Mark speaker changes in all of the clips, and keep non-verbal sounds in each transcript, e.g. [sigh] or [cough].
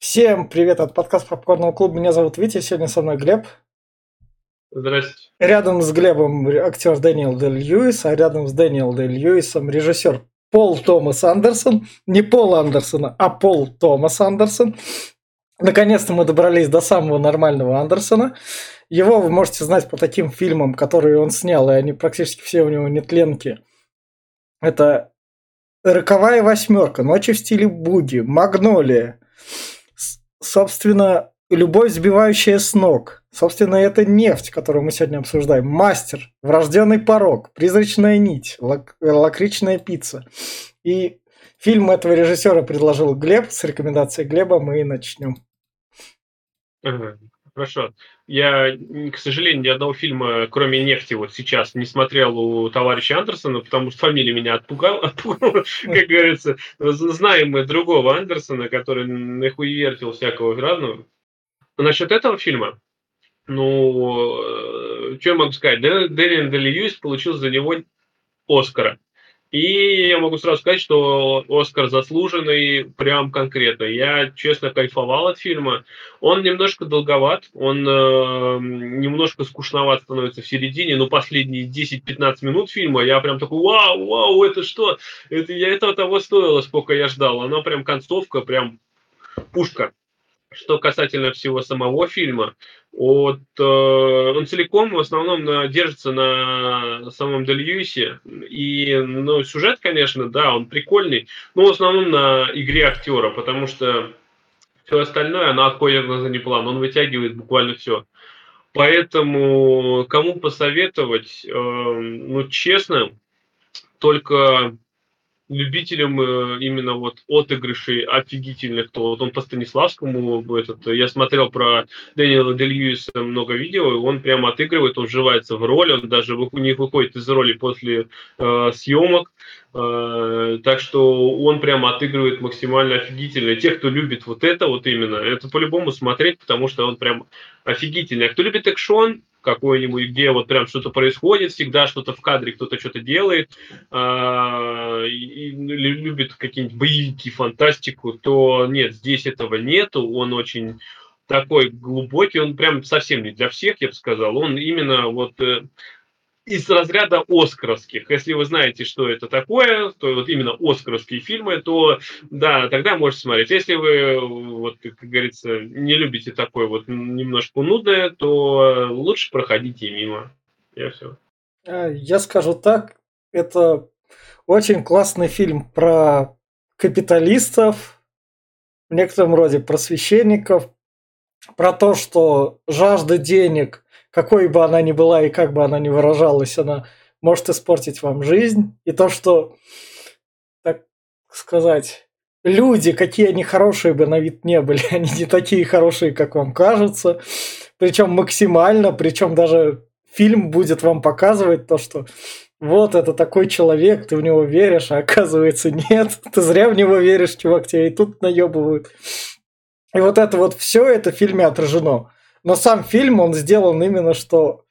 Speaker 1: Всем привет от подкаста Попкорного клуба. Меня зовут Витя, сегодня со мной Глеб.
Speaker 2: Здравствуйте.
Speaker 1: Рядом с Глебом актер Дэниел Дель Льюис, а рядом с Дэниел Дель Льюисом режиссер Пол Томас Андерсон. Не Пол Андерсона, а Пол Томас Андерсон. Наконец-то мы добрались до самого нормального Андерсона. Его вы можете знать по таким фильмам, которые он снял, и они практически все у него нетленки. Это «Роковая восьмерка», «Ночи в стиле буги», «Магнолия», собственно, любовь, сбивающая с ног. Собственно, это нефть, которую мы сегодня обсуждаем. Мастер, врожденный порог, призрачная нить, лак- лакричная пицца. И фильм этого режиссера предложил Глеб. С рекомендацией Глеба мы и начнем.
Speaker 2: Ага, хорошо. Я, к сожалению, ни одного фильма, кроме «Нефти», вот сейчас не смотрел у товарища Андерсона, потому что фамилия меня отпугала, [laughs] отпугала как говорится. Знаем мы другого Андерсона, который нахуй вертел всякого разного. Насчет этого фильма, ну, э, что я могу сказать? Дэниел Дели Льюис получил за него Оскара. И я могу сразу сказать, что Оскар заслуженный, прям конкретно. Я, честно, кайфовал от фильма. Он немножко долговат, он э, немножко скучноват становится в середине, но последние 10-15 минут фильма я прям такой, вау, вау, это что? Это, я этого того стоило, сколько я ждал. Она прям концовка, прям пушка. Что касательно всего самого фильма, от, э, он целиком в основном на, держится на самом Дельюисе. И ну, сюжет, конечно, да, он прикольный, но в основном на игре актера, потому что все остальное, оно отходит на задний план. Он вытягивает буквально все. Поэтому кому посоветовать, э, ну, честно, только любителям э, именно вот отыгрышей офигительных, то вот он по Станиславскому, этот, я смотрел про Дэниела Льюиса много видео, и он прямо отыгрывает, он вживается в роль, он даже них выходит из роли после э, съемок, э, так что он прямо отыгрывает максимально офигительно. Те, кто любит вот это вот именно, это по-любому смотреть, потому что он прям офигительный. А кто любит экшон, какой-нибудь, где вот прям что-то происходит, всегда что-то в кадре, кто-то что-то делает, э, и, любит какие-нибудь боевики, фантастику, то нет, здесь этого нету, он очень такой глубокий, он прям совсем не для всех, я бы сказал, он именно вот э, из разряда оскаровских. Если вы знаете, что это такое, то вот именно оскаровские фильмы, то да, тогда можете смотреть. Если вы, вот, как говорится, не любите такое вот немножко нудное, то лучше проходите мимо. Я все.
Speaker 1: А, я скажу так, это очень классный фильм про капиталистов, в некотором роде просвещенников, про то, что жажда денег – какой бы она ни была и как бы она ни выражалась, она может испортить вам жизнь. И то, что, так сказать, люди, какие они хорошие бы на вид не были, [laughs] они не такие хорошие, как вам кажется. Причем максимально, причем даже фильм будет вам показывать то, что вот это такой человек, ты в него веришь, а оказывается нет, [laughs] ты зря в него веришь, чувак, тебя и тут наебывают. И вот это вот все это в фильме отражено. Но сам фильм, он сделан именно что...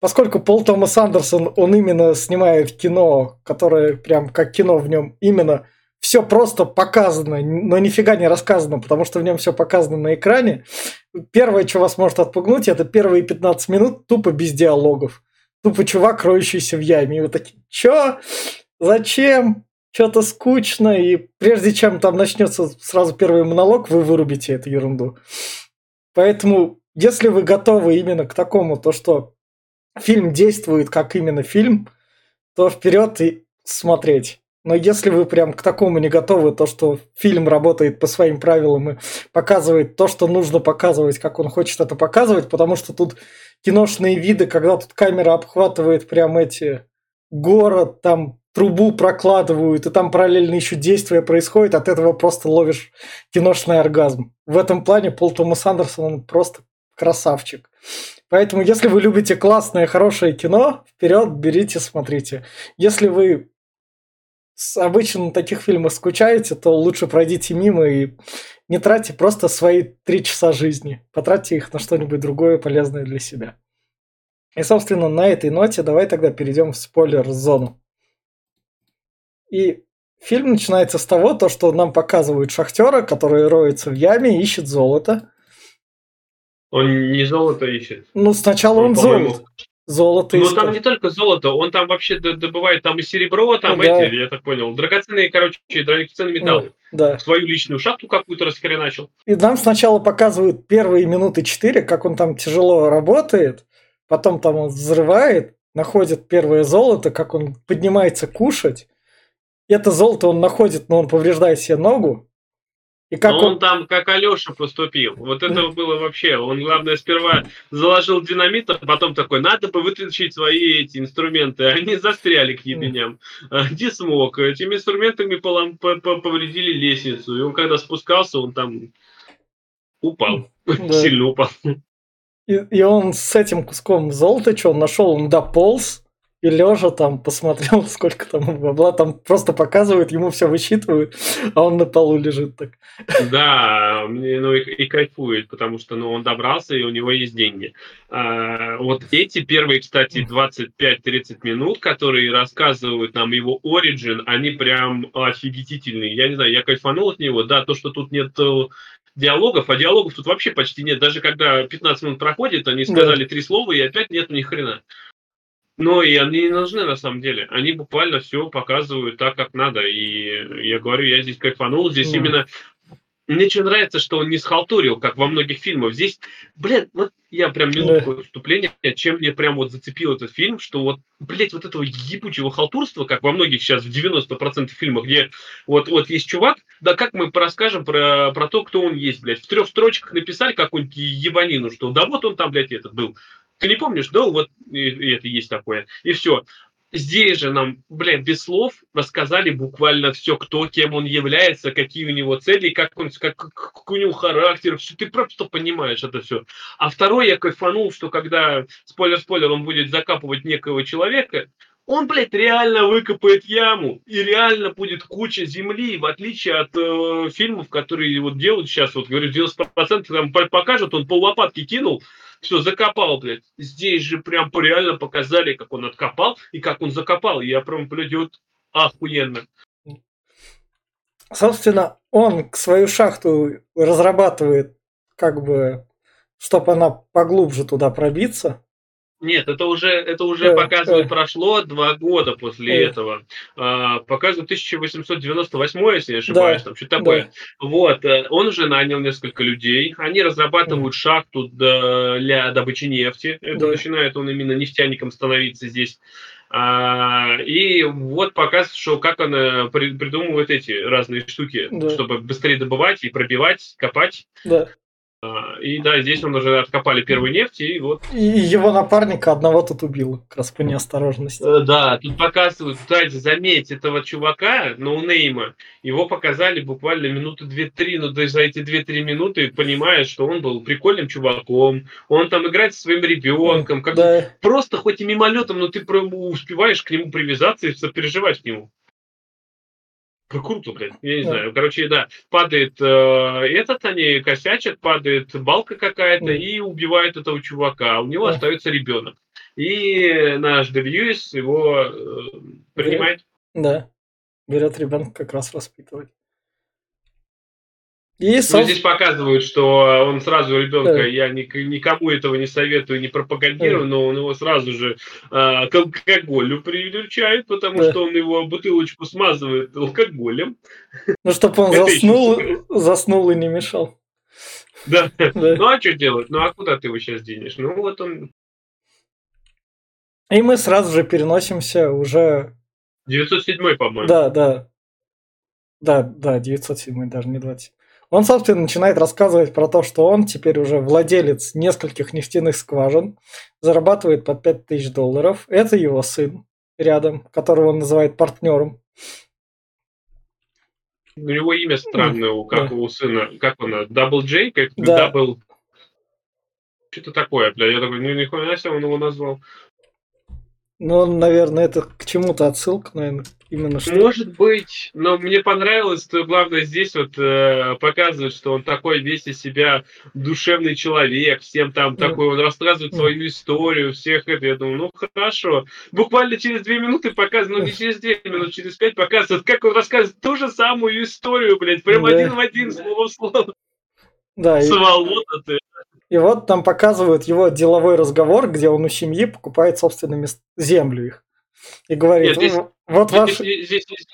Speaker 1: Поскольку Пол Томас Андерсон, он именно снимает кино, которое прям как кино в нем именно все просто показано, но нифига не рассказано, потому что в нем все показано на экране. Первое, что вас может отпугнуть, это первые 15 минут тупо без диалогов. Тупо чувак, роющийся в яме. И вы такие, чё? Зачем? Что-то скучно. И прежде чем там начнется сразу первый монолог, вы вырубите эту ерунду. Поэтому если вы готовы именно к такому, то что фильм действует как именно фильм, то вперед и смотреть. Но если вы прям к такому не готовы, то что фильм работает по своим правилам и показывает то, что нужно показывать, как он хочет это показывать, потому что тут киношные виды, когда тут камера обхватывает прям эти город, там трубу прокладывают, и там параллельно еще действия происходит, от этого просто ловишь киношный оргазм. В этом плане Пол Томас Андерсон, он просто красавчик. Поэтому, если вы любите классное, хорошее кино, вперед, берите, смотрите. Если вы обычно на таких фильмах скучаете, то лучше пройдите мимо и не тратьте просто свои три часа жизни. Потратьте их на что-нибудь другое полезное для себя. И, собственно, на этой ноте давай тогда перейдем в спойлер-зону. И фильм начинается с того, то, что нам показывают шахтера, который роется в яме и ищет золото.
Speaker 2: Он не золото ищет.
Speaker 1: Ну, сначала он, он золото. Золото
Speaker 2: Ну, там не только золото, он там вообще добывает там и серебро, там ну, эти, да. я так понял, драгоценные, короче, драгоценные металлы.
Speaker 1: Да.
Speaker 2: Свою личную шахту какую-то расхреначил.
Speaker 1: И нам сначала показывают первые минуты четыре, как он там тяжело работает, потом там он взрывает, находит первое золото, как он поднимается кушать. Это золото он находит, но он повреждает себе ногу,
Speaker 2: и как он... он там как Алеша поступил. Вот это было вообще. Он, главное, сперва заложил динамит, а потом такой, надо бы вытащить свои эти инструменты. [laughs] Они застряли к ебеням. А, не смог. Этими инструментами полом... повредили лестницу. И он когда спускался, он там упал. [laughs] Да. Сильно упал.
Speaker 1: И, и он с этим куском золота, что он нашел, он дополз, и лежа там посмотрел, [laughs] сколько там бабла, там просто показывают, ему все высчитывают, а он на полу лежит так.
Speaker 2: Да, ну и, и кайфует, потому что ну, он добрался, и у него есть деньги. А, вот эти первые, кстати, 25-30 минут, которые рассказывают нам его оригин, они прям офигительные. Я не знаю, я кайфанул от него, да, то, что тут нет э, диалогов, а диалогов тут вообще почти нет. Даже когда 15 минут проходит, они сказали да. три слова, и опять нет ни хрена. Но и они не нужны на самом деле. Они буквально все показывают так, как надо. И я говорю, я здесь кайфанул. Здесь mm. именно мне очень нравится, что он не схалтурил, как во многих фильмах. Здесь, блядь, вот я прям минутку вступления, чем мне прям вот зацепил этот фильм, что вот, блядь, вот этого ебучего халтурства, как во многих сейчас в 90% фильмах, где вот, вот есть чувак, да как мы расскажем про, про то, кто он есть, блядь. В трех строчках написали какую-нибудь ебанину, что да вот он там, блядь, этот был. Ты не помнишь, да, вот и, и это есть такое. И все. Здесь же нам, блин, без слов рассказали буквально все, кто, кем он является, какие у него цели, как он, как, как у него характер, все, ты просто понимаешь это все. А второй я кайфанул, что когда, спойлер-спойлер, он будет закапывать некого человека, он, блядь, реально выкопает яму, и реально будет куча земли, в отличие от э, фильмов, которые вот делают сейчас, вот говорю, 90% там покажут, он пол лопатки кинул, все, закопал, блядь. Здесь же прям реально показали, как он откопал и как он закопал. Я прям, блядь, вот охуенно.
Speaker 1: Собственно, он свою шахту разрабатывает, как бы, чтобы она поглубже туда пробиться.
Speaker 2: Нет, это уже, это уже э, показывает, э. прошло два года после э. этого. А, показывает 1898, если я ошибаюсь, да, там что-то такое. Да. Вот, он уже нанял несколько людей, они разрабатывают mm. шахту для добычи нефти. Это да. начинает он именно нефтяником становиться здесь. А, и вот показывает, что как она при, придумывает эти разные штуки, да. чтобы быстрее добывать и пробивать, копать.
Speaker 1: Да.
Speaker 2: А, и да, здесь он уже откопали первую нефть, и вот...
Speaker 1: И его напарника одного тут убил, как раз по неосторожности.
Speaker 2: Э, да, тут показывают, кстати, заметь, этого чувака, ноунейма, его показали буквально минуты две-три, но даже за эти две-три минуты понимаешь, что он был прикольным чуваком, он там играет со своим ребенком, как да. просто хоть и мимолетом, но ты успеваешь к нему привязаться и сопереживать к нему. Круто, блядь, я не да. знаю. Короче, да, падает э, этот, они косячат, падает балка какая-то да. и убивает этого чувака. У него да. остается ребенок. И наш Дельюис его э, принимает.
Speaker 1: Да. Берет ребенка как раз воспитывать.
Speaker 2: И, сам... ну, здесь показывают, что он сразу ребенка, да. я ни, никому этого не советую, не пропагандирую, да. но он его сразу же а, к алкоголю привлечает, потому да. что он его бутылочку смазывает алкоголем.
Speaker 1: Ну, чтобы он [laughs] заснул, заснул и не мешал.
Speaker 2: Да. [laughs] да. Ну, а что делать? Ну, а куда ты его сейчас денешь? Ну, вот он...
Speaker 1: И мы сразу же переносимся уже...
Speaker 2: 907, по-моему.
Speaker 1: Да, да. Да, да, 907, даже не 20. Он, собственно, начинает рассказывать про то, что он теперь уже владелец нескольких нефтяных скважин, зарабатывает по 5000 долларов. Это его сын рядом, которого он называет партнером.
Speaker 2: У него имя странное, как да. у сына. Как он? Double J? Как да. Double... Что-то такое, бля. Я такой, ну нихуя себе он его назвал.
Speaker 1: Ну, наверное, это к чему-то отсылка, наверное. Именно что.
Speaker 2: Может быть, но мне понравилось, что главное здесь вот э, показывает, что он такой весь из себя душевный человек, всем там
Speaker 1: Ну.
Speaker 2: такой, он рассказывает
Speaker 1: Ну.
Speaker 2: свою историю, всех это. Я думаю, ну хорошо. Буквально через две минуты показывают, ну не через две минуты, через пять показывают, как он рассказывает ту же самую историю, блядь, прям
Speaker 1: Да.
Speaker 2: один в один, слово в слово.
Speaker 1: Да, и,
Speaker 2: Сволота ты.
Speaker 1: и вот там показывают его деловой разговор, где он у семьи покупает собственными землю их. И говорит,
Speaker 2: Нет, здесь-
Speaker 1: «Ну, вот
Speaker 2: Здесь-
Speaker 1: ваш...
Speaker 2: здесь- здесь- здесь-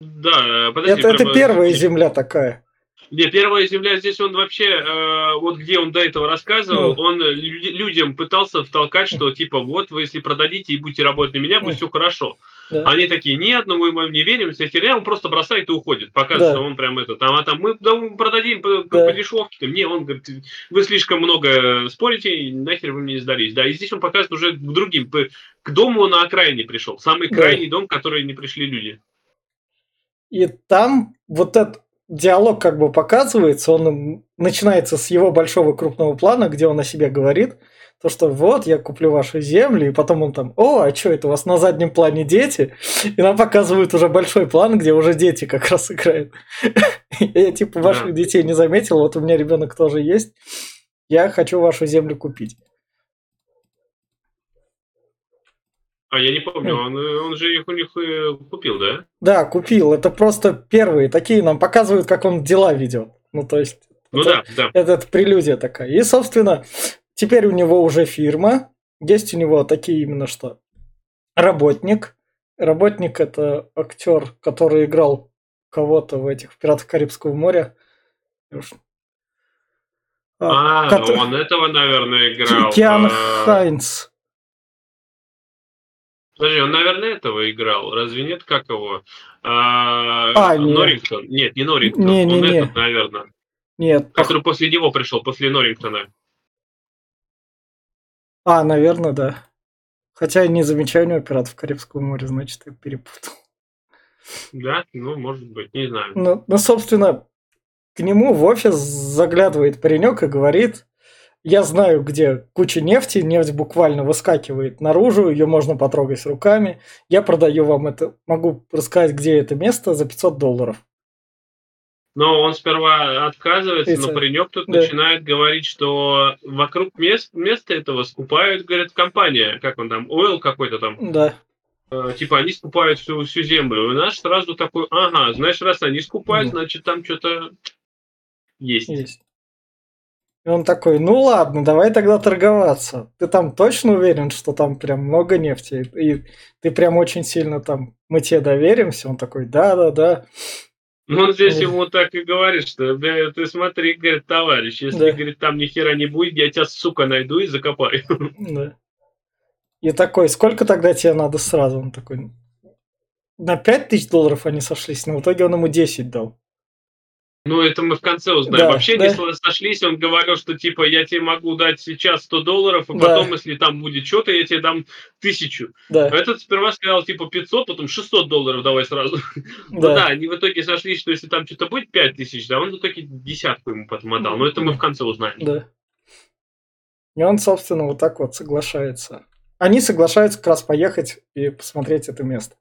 Speaker 2: Да, э, подожди.
Speaker 1: Это, это
Speaker 2: прям, э,
Speaker 1: первая земля такая.
Speaker 2: Не, первая земля здесь он вообще, э, вот где он до этого рассказывал,
Speaker 1: Ну.
Speaker 2: он лю- людям пытался втолкать, что типа вот вы если продадите и будете работать на меня, будет
Speaker 1: Ну.
Speaker 2: все хорошо.
Speaker 1: Да.
Speaker 2: Они такие, нет, ну мы вам не верим, вся херня, он просто бросает и уходит. Показывает,
Speaker 1: Да.
Speaker 2: что он прям это, там, а там мы, да, мы продадим по,
Speaker 1: Да.
Speaker 2: по дешевке. Не, он говорит, вы слишком много спорите, и нахер вы мне не сдались. Да, и здесь он показывает уже к другим, к дому на окраине пришел. Самый
Speaker 1: Да.
Speaker 2: крайний дом, в который не пришли люди.
Speaker 1: И там вот этот диалог как бы показывается, он начинается с его большого крупного плана, где он о себе говорит, то, что вот, я куплю ваши земли, и потом он там, о, а что это, у вас на заднем плане дети? И нам показывают уже большой план, где уже дети как раз играют. Я типа ваших детей не заметил, вот у меня ребенок тоже есть, я хочу вашу землю купить.
Speaker 2: А я не помню,
Speaker 1: Хм.
Speaker 2: он, он же их у них э, купил, да?
Speaker 1: Да, купил, это просто первые такие, нам показывают, как он дела ведет. Ну, то есть,
Speaker 2: Ну
Speaker 1: это-
Speaker 2: да, да.
Speaker 1: Это, это прелюдия такая. И, собственно, теперь у него уже фирма. Есть у него такие именно что. Работник. Работник это актер, который играл кого-то в этих в пиратах Карибского моря. Уж-
Speaker 2: А,
Speaker 1: кото-
Speaker 2: он этого, наверное, играл. [laughs]
Speaker 1: Ки- Киан
Speaker 2: а,
Speaker 1: Хайнс.
Speaker 2: Подожди, он, наверное, этого играл. Разве нет? Как его? А,
Speaker 1: А, не.
Speaker 2: Норрингтон. Нет, не Норрингтон.
Speaker 1: Не, не,
Speaker 2: он
Speaker 1: не.
Speaker 2: этот, наверное.
Speaker 1: Нет. пох-
Speaker 2: Который после него пришел, после Норрингтона.
Speaker 1: А, наверное, да. Хотя я не замечаю у него пиратов Карибского моря, значит, я перепутал.
Speaker 2: Да? Ну, может быть, не знаю.
Speaker 1: Ну, ну, собственно, к нему в офис заглядывает паренек и говорит, я знаю, где куча нефти, нефть буквально выскакивает наружу, ее можно потрогать руками, я продаю вам это, могу рассказать, где это место за 500 долларов.
Speaker 2: Но он сперва отказывается,
Speaker 1: Это-
Speaker 2: но паренек тут
Speaker 1: да.
Speaker 2: начинает говорить, что вокруг мест, места этого скупают, говорит, компания, как он там, Oil какой-то там,
Speaker 1: Да,
Speaker 2: Э, типа они скупают всю, всю землю. И наш сразу такой, ага, знаешь, раз они скупают,
Speaker 1: Мгм.
Speaker 2: значит там что-то есть.
Speaker 1: есть. И он такой, ну ладно, давай тогда торговаться. Ты там точно уверен, что там прям много нефти? И ты прям очень сильно там, мы тебе доверимся? Он такой, да-да-да.
Speaker 2: Ну, он здесь ему так и говорит, что «Да, ты смотри, говорит, товарищ, если,
Speaker 1: Да.
Speaker 2: говорит, там ни хера не будет, я тебя, сука, найду и закопаю. [laughs]
Speaker 1: Да. И такой, сколько тогда тебе надо сразу? Он такой, на 5 тысяч долларов они сошлись, но в итоге он ему 10 дал.
Speaker 2: Ну, это мы в конце узнаем.
Speaker 1: Да,
Speaker 2: Вообще,
Speaker 1: да.
Speaker 2: если сошлись, он говорил, что, типа, я тебе могу дать сейчас 100 долларов, а
Speaker 1: Да.
Speaker 2: потом, если там будет что-то, я тебе дам тысячу.
Speaker 1: Да,
Speaker 2: Этот сперва сказал, типа, 500, потом 600 долларов давай сразу. [laughs] Ну да,
Speaker 1: да.
Speaker 2: они в итоге сошлись, что если там что-то будет 5000, да, он в итоге десятку ему потом отдал. Но это мы в конце узнаем.
Speaker 1: Да. И он, собственно, вот так вот соглашается. Они соглашаются как раз поехать и посмотреть это место.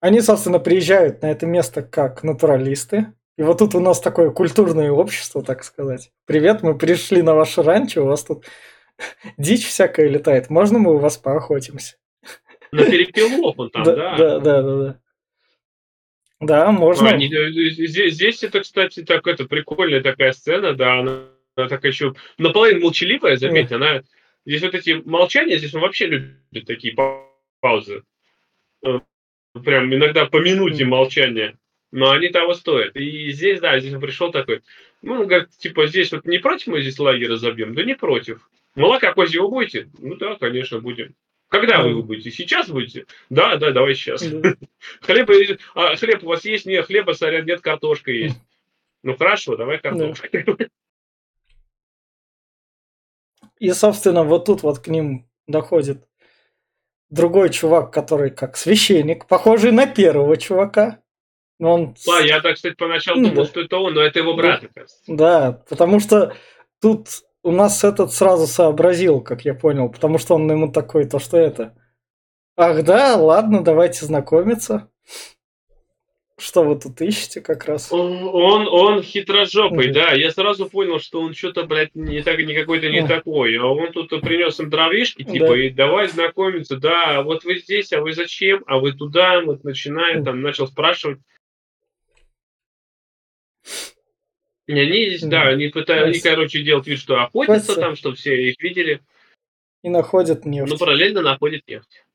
Speaker 1: Они, собственно, приезжают на это место как натуралисты. И вот тут у нас такое культурное общество, так сказать. Привет, мы пришли на ваше ранчо, у вас тут [laughs] дичь всякая летает. Можно мы у вас поохотимся?
Speaker 2: На перепелов он там, да.
Speaker 1: да, да, да, да. Да, можно.
Speaker 2: А, не- э, здесь, здесь это, кстати, так это прикольная такая сцена, да, она, она такая еще наполовину молчаливая, заметь, она здесь вот эти молчания, здесь он вообще любит такие па- паузы. Э, Прям иногда по минуте молчания. Но они того стоят. И здесь, да, здесь он пришел такой, ну, он говорит, типа, здесь вот не против мы здесь лагерь разобьем? Да не против. Молока козьего будете? Ну да, конечно, будем. Когда вы его будете? Сейчас будете? Да, да, давай сейчас.
Speaker 1: Да. [laughs]
Speaker 2: Хлеба, а, хлеб у вас есть? Нет, хлеба, сорян, нет, картошка есть. Ну хорошо, давай картошку.
Speaker 1: И, собственно, вот тут вот к ним доходит другой чувак, который как священник, похожий на первого чувака. Но он... с-
Speaker 2: А, я так, кстати, поначалу
Speaker 1: Ну
Speaker 2: думал,
Speaker 1: да.
Speaker 2: что это он, но это его брат, оказывается.
Speaker 1: Да, потому что тут у нас этот сразу сообразил, как я понял, потому что он ему такой, то что это. Ах да, ладно, давайте знакомиться. Что вы тут ищете как раз?
Speaker 2: Он, он, он хитрожопый, да. Я сразу понял, что он что-то, блядь, не, так, не какой-то не такой. А он тут принес им дровишки, типа, да. и давай знакомиться. Да, а вот вы здесь, а вы зачем? А вы туда? Вот начинает, там, начал спрашивать. И они здесь, да, они пытаются, они, короче, делают вид, что охотятся там, что все их видели.
Speaker 1: И находят нефть.
Speaker 2: Ну, параллельно находят нефть.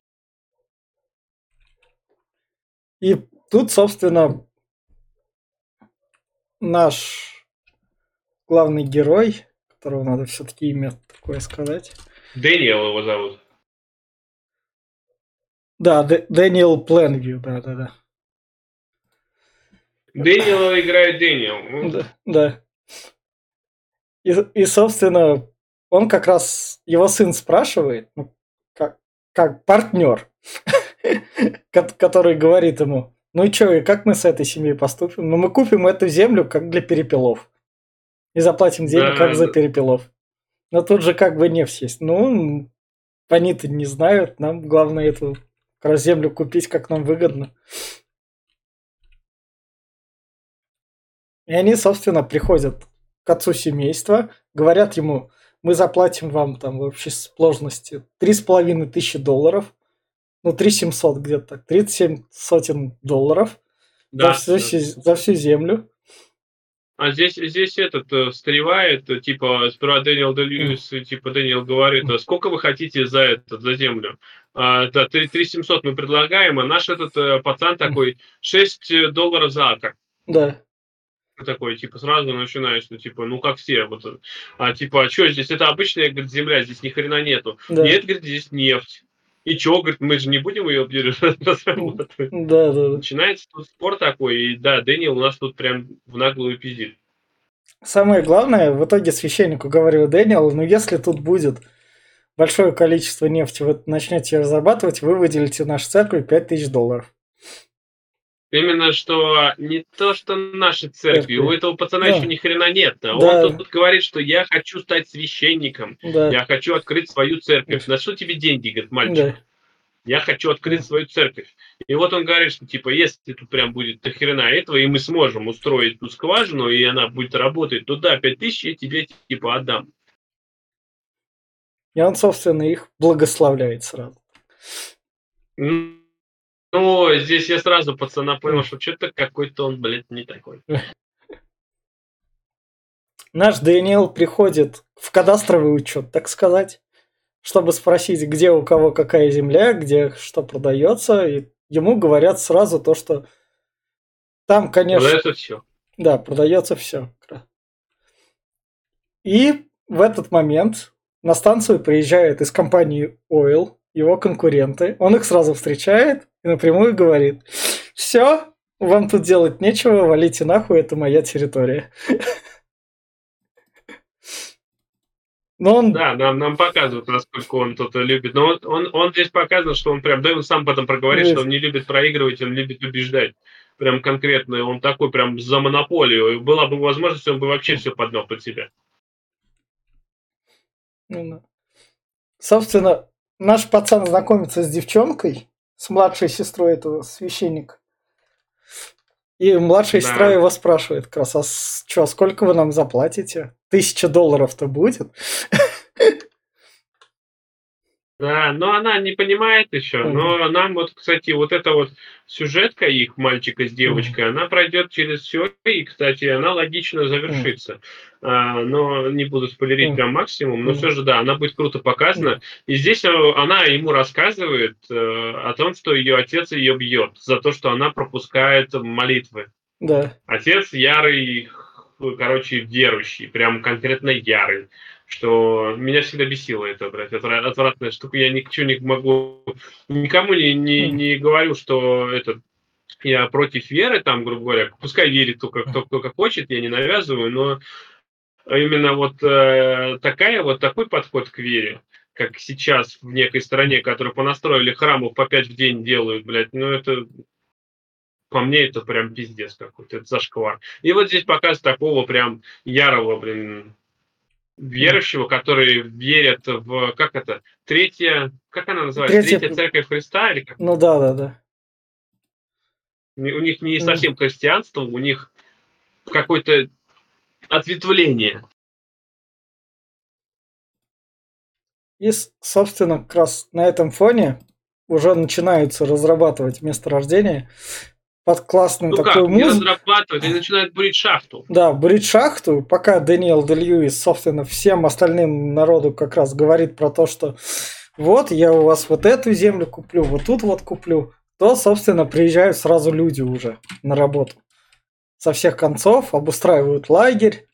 Speaker 1: И тут, собственно, наш главный герой, которого надо все-таки имя такое сказать.
Speaker 2: Дэниел его зовут.
Speaker 1: Да, Дэниел Пленвью, да, да, да.
Speaker 2: Дэниела играет Дэниел.
Speaker 1: Да, да. И, и, собственно, он как раз, его сын спрашивает, ну, как, как партнер, [laughs] который говорит ему, ну и что, и как мы с этой семьей поступим? Ну мы купим эту землю как для перепелов. И заплатим денег да, как за перепелов. Но тут же как бы нефть есть. Ну, они-то не знают. Нам главное эту как раз землю купить, как нам выгодно. И они, собственно, приходят к отцу семейства, говорят ему, мы заплатим вам там в общей сложности три с половиной тысячи долларов – ну, 3700 где-то, 37 сотен долларов да, за, всю, да. за всю землю.
Speaker 2: А здесь, здесь этот э, встревает, э, типа, сперва Дэниел Дельюис, mm. типа, Дэниел говорит, а сколько вы хотите за это, за землю? А, да, 3700 мы предлагаем, а наш этот э, пацан такой, 6 долларов за акр.
Speaker 1: Да.
Speaker 2: Такой, типа, сразу начинаешь, что, типа, ну, как все, вот, а, типа, а что здесь, это обычная, говорит, земля, здесь ни хрена нету. Да. Нет, говорит, здесь нефть. И чё, говорит, мы же не будем ее разрабатывать. [laughs]
Speaker 1: Да, да.
Speaker 2: Начинается тут спор такой, и да, Дэниел у нас тут прям в наглую пиздит.
Speaker 1: Самое главное, в итоге священнику говорил Дэниел, ну если тут будет большое количество нефти, вы начнете ее разрабатывать, вы выделите нашу церковь 5000 долларов.
Speaker 2: Именно что не то, что наши церкви, у этого пацана да. еще ни хрена нет. Да. Он тут, тут говорит, что я хочу стать священником, да. я хочу открыть свою церковь. На что тебе деньги, говорит мальчик? Да. Я хочу открыть свою церковь. И вот он говорит, что типа, если тут прям будет до хрена этого, и мы сможем устроить ту скважину, и она будет работать, то да, 5000 я тебе типа отдам.
Speaker 1: И он, собственно, их благословляет сразу.
Speaker 2: Ну, здесь я сразу пацана понял, что что-то какой-то он, блядь, не такой. [laughs]
Speaker 1: Наш Дэниел приходит в кадастровый учет, так сказать, чтобы спросить, где у кого какая земля, где что продается, и ему говорят сразу то, что там, конечно...
Speaker 2: Продается все.
Speaker 1: Да, продается все. И в этот момент на станцию приезжает из компании Oil его конкуренты. Он их сразу встречает и напрямую говорит, все, вам тут делать нечего, валите нахуй, это моя территория.
Speaker 2: Но он... Да, нам, нам показывают, насколько он тут любит. Но он, он, он здесь показывает, что он прям, да, он сам потом проговорит, Нет. что он не любит проигрывать, он любит убеждать. Прям конкретно, он такой прям за монополию. Была бы возможность, он бы вообще все поднял под себя.
Speaker 1: Ну Собственно, наш пацан знакомится с девчонкой, с младшей сестрой этого священника. И младшая да. сестра его спрашивает как раз, а что, сколько вы нам заплатите? Тысяча долларов-то будет? [laughs]
Speaker 2: Да, но она не понимает еще. Но нам вот, кстати, вот эта вот сюжетка их мальчика с девочкой, она пройдет через все, и, кстати, она логично завершится. А, но не буду спойлерить прям максимум, но все же, да, она будет круто показана. И здесь э, она ему рассказывает э, о том, что ее отец ее бьет за то, что она пропускает молитвы.
Speaker 1: Да.
Speaker 2: Отец ярый, короче, верующий, прям конкретно ярый что меня всегда бесило это, блядь, отвратная штука. Я ничего не могу, никому не, не, не говорю, что это я против веры, там, грубо говоря, пускай верит только кто, кто как хочет, я не навязываю, но именно вот э, такая вот такой подход к вере, как сейчас в некой стране, которые понастроили храмов по пять в день делают, блядь, ну это по мне это прям пиздец какой-то, это зашквар. И вот здесь показ такого прям ярого, блин, верующего, которые верят в, как это, третья, как она называется,
Speaker 1: Третья-
Speaker 2: третья церковь Христа, или как?
Speaker 1: Ну да, да, да.
Speaker 2: У них не
Speaker 1: Мгм.
Speaker 2: совсем христианство, у них какое-то ответвление.
Speaker 1: И, собственно, как раз на этом фоне уже начинаются разрабатывать месторождение под классную
Speaker 2: Ну как,
Speaker 1: такую
Speaker 2: не
Speaker 1: музыку.
Speaker 2: разрабатывать, они начинают бурить шахту.
Speaker 1: Да, брить шахту, пока Дэниел Де Льюис, собственно, всем остальным народу как раз говорит про то, что вот, я у вас вот эту землю куплю, вот тут вот куплю, то, собственно, приезжают сразу люди уже на работу. Со всех концов обустраивают лагерь.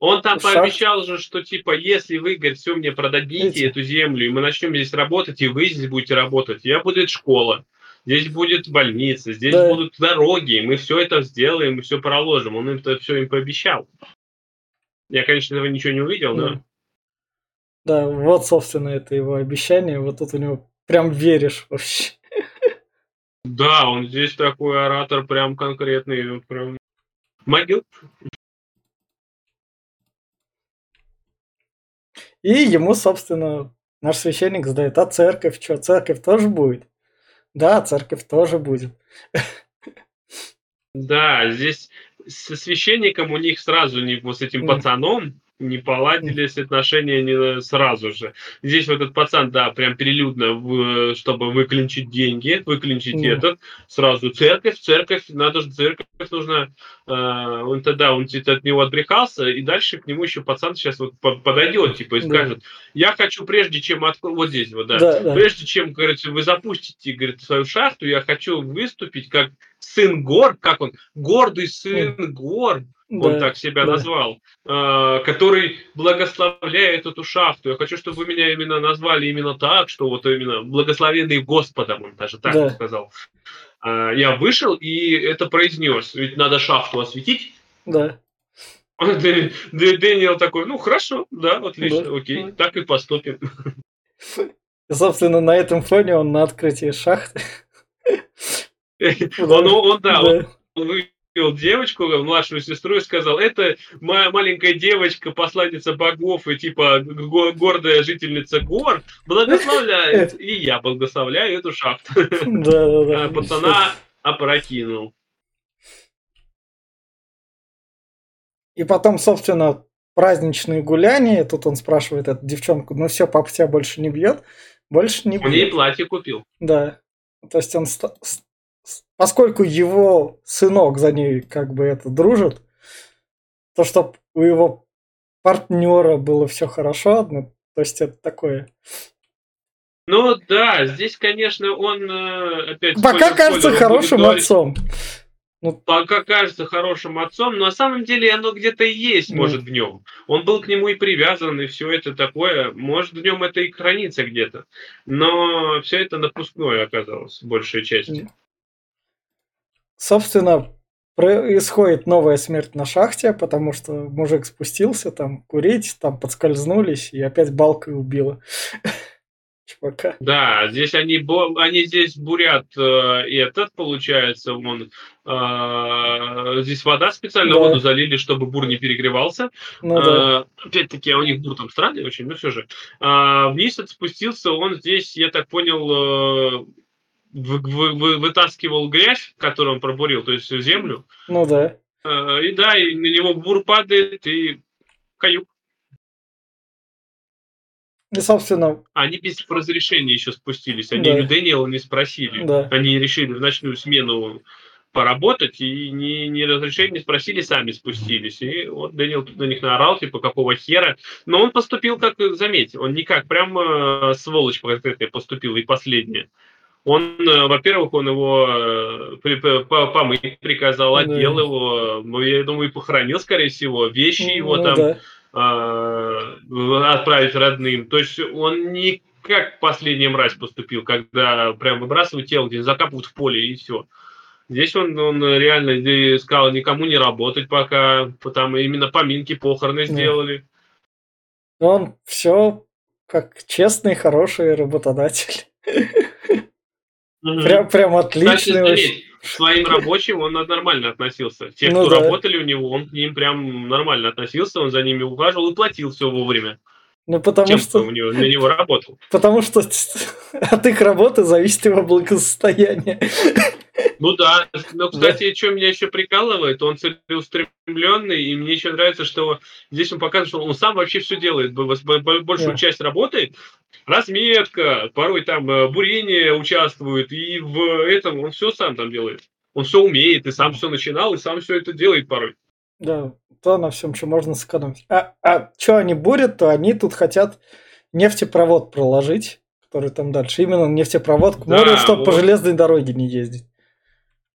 Speaker 2: Он там
Speaker 1: Шахт.
Speaker 2: пообещал же, что типа, если вы, говорит, все мне продадите
Speaker 1: Эти.
Speaker 2: эту землю, и мы начнем здесь работать, и вы здесь будете работать, я будет школа, здесь будет больница, здесь
Speaker 1: Да.
Speaker 2: будут дороги, мы все это сделаем, мы все проложим. Он им это все им пообещал. Я, конечно, этого ничего не увидел, но
Speaker 1: Да. Да, вот, собственно, это его обещание. Вот тут у него прям веришь вообще.
Speaker 2: да, он здесь такой оратор прям конкретный, прям могил.
Speaker 1: И ему, собственно, наш священник задает, а церковь что, церковь тоже будет? Да, церковь тоже будет.
Speaker 2: Да, здесь со священником у них сразу не вот с этим пацаном не поладились отношения не сразу же. Здесь вот этот пацан, да, прям перелюдно, в- чтобы выклинчить деньги, выклинчить
Speaker 1: Мгм.
Speaker 2: этот, сразу церковь, церковь, надо же, церковь нужно, э, он тогда, он от него отбрехался, и дальше к нему еще пацан сейчас вот по- подойдет, типа, и
Speaker 1: Да.
Speaker 2: скажет, я хочу прежде чем, от... вот здесь вот, да,
Speaker 1: Да, да.
Speaker 2: прежде чем, говорится, вы запустите, говорит, свою шахту, я хочу выступить как сын гор, как он, гордый сын гор, он
Speaker 1: Да,
Speaker 2: так себя
Speaker 1: да.
Speaker 2: назвал, э, который благословляет эту шахту. Я хочу, чтобы вы меня именно назвали именно так, что вот именно благословенный Господом, он даже так
Speaker 1: Да.
Speaker 2: сказал. А, я вышел и это произнес. Ведь надо шахту осветить.
Speaker 1: Да. [laughs]
Speaker 2: Дэ- Дэ- Дэниел такой, ну хорошо, да, отлично,
Speaker 1: Да.
Speaker 2: окей, так и поступим. [laughs]
Speaker 1: Собственно, на этом фоне он на открытии шахты. [laughs]
Speaker 2: Он, он, да, он Вывел девочку, младшую сестру, и сказал, это моя маленькая девочка, посланница богов и типа го- гордая жительница гор, благословляет. [laughs] И я благословляю эту шахту.
Speaker 1: Да, да, да. [laughs]
Speaker 2: А Пацана опрокинул.
Speaker 1: И потом, собственно, праздничные гуляния. Тут он спрашивает эту девчонку, ну все, папа тебя больше не бьет? Больше не
Speaker 2: Он ей
Speaker 1: бьет.
Speaker 2: платье купил.
Speaker 1: Да. То есть он, ста- с- с- поскольку его сынок за ней как бы это дружит, то чтобы у его партнера было все хорошо, ну, то есть это такое.
Speaker 2: Ну да, здесь, конечно, он э, опять...
Speaker 1: Пока кажется хорошим
Speaker 2: говорить,
Speaker 1: отцом.
Speaker 2: Пока кажется хорошим отцом, но на самом деле оно где-то и есть,
Speaker 1: Ну.
Speaker 2: может, в нем. Он был к нему и привязан, и все это такое. Может, в нем это и хранится где-то. Но все это напускное оказалось, большей части.
Speaker 1: Собственно, происходит новая смерть на шахте, потому что мужик спустился там курить, там подскользнулись и опять балкой убило [laughs] чувака.
Speaker 2: Да, здесь они, они здесь бурят э, и этот, получается, он, э, здесь вода специально,
Speaker 1: Да.
Speaker 2: воду залили, чтобы бур не перегревался.
Speaker 1: Ну да.
Speaker 2: А, Опять-таки, у них бур там странный очень, но все же. А, Вниз спустился, он здесь, я так понял, э, вы- вы- вы- вытаскивал грязь, которую он пробурил, то есть землю.
Speaker 1: Ну да.
Speaker 2: Э, И да, и на него бур падает, и каюк.
Speaker 1: И, собственно,
Speaker 2: Они без разрешения еще спустились. Они
Speaker 1: Да.
Speaker 2: у Дэниела не спросили.
Speaker 1: Да.
Speaker 2: Они решили в ночную смену поработать, и ни, ни разрешения не спросили, сами спустились. И вот Дэниел тут на них наорал, типа, какого хера. Но он поступил, как, заметь, он не как прям э, сволочь конкретная поступил, и последнее. Он, э, во-первых, он его э, помыть приказал,
Speaker 1: Да.
Speaker 2: одел его, ну, я думаю, и похоронил, скорее всего, вещи его
Speaker 1: ну
Speaker 2: там
Speaker 1: да.
Speaker 2: а, отправить родным. То есть он не как последняя мразь поступил, когда прям выбрасывают тело, где закапывают в поле и все. Здесь он, он реально сказал никому не работать пока, потому именно поминки, похороны
Speaker 1: Да.
Speaker 2: сделали.
Speaker 1: Он все как честный, хороший работодатель. [laughs]
Speaker 2: Мгм.
Speaker 1: Прям, прям
Speaker 2: к своим рабочим он нормально относился. Те,
Speaker 1: Ну
Speaker 2: кто
Speaker 1: да.
Speaker 2: работали у него, он к ним прям нормально относился, он за ними ухаживал и платил все вовремя.
Speaker 1: Ну, потому
Speaker 2: Тем,
Speaker 1: что,
Speaker 2: у него, на него работал.
Speaker 1: потому что от их работы зависит его благосостояние.
Speaker 2: Ну да, но, кстати, что меня еще прикалывает, он целеустремленный, и мне еще нравится, что здесь он показывает, что он сам вообще все делает, большую
Speaker 1: Да.
Speaker 2: часть работы, разметка, порой там э, бурение участвует, и в этом он все сам там делает. Он все умеет, и сам все начинал, и сам все это делает порой.
Speaker 1: Да, то на всем, что можно сэкономить. А, а что они бурят, то они тут хотят нефтепровод проложить, который там дальше. Именно нефтепровод к
Speaker 2: Да,
Speaker 1: морю, чтобы по
Speaker 2: вот.
Speaker 1: железной дороге не ездить.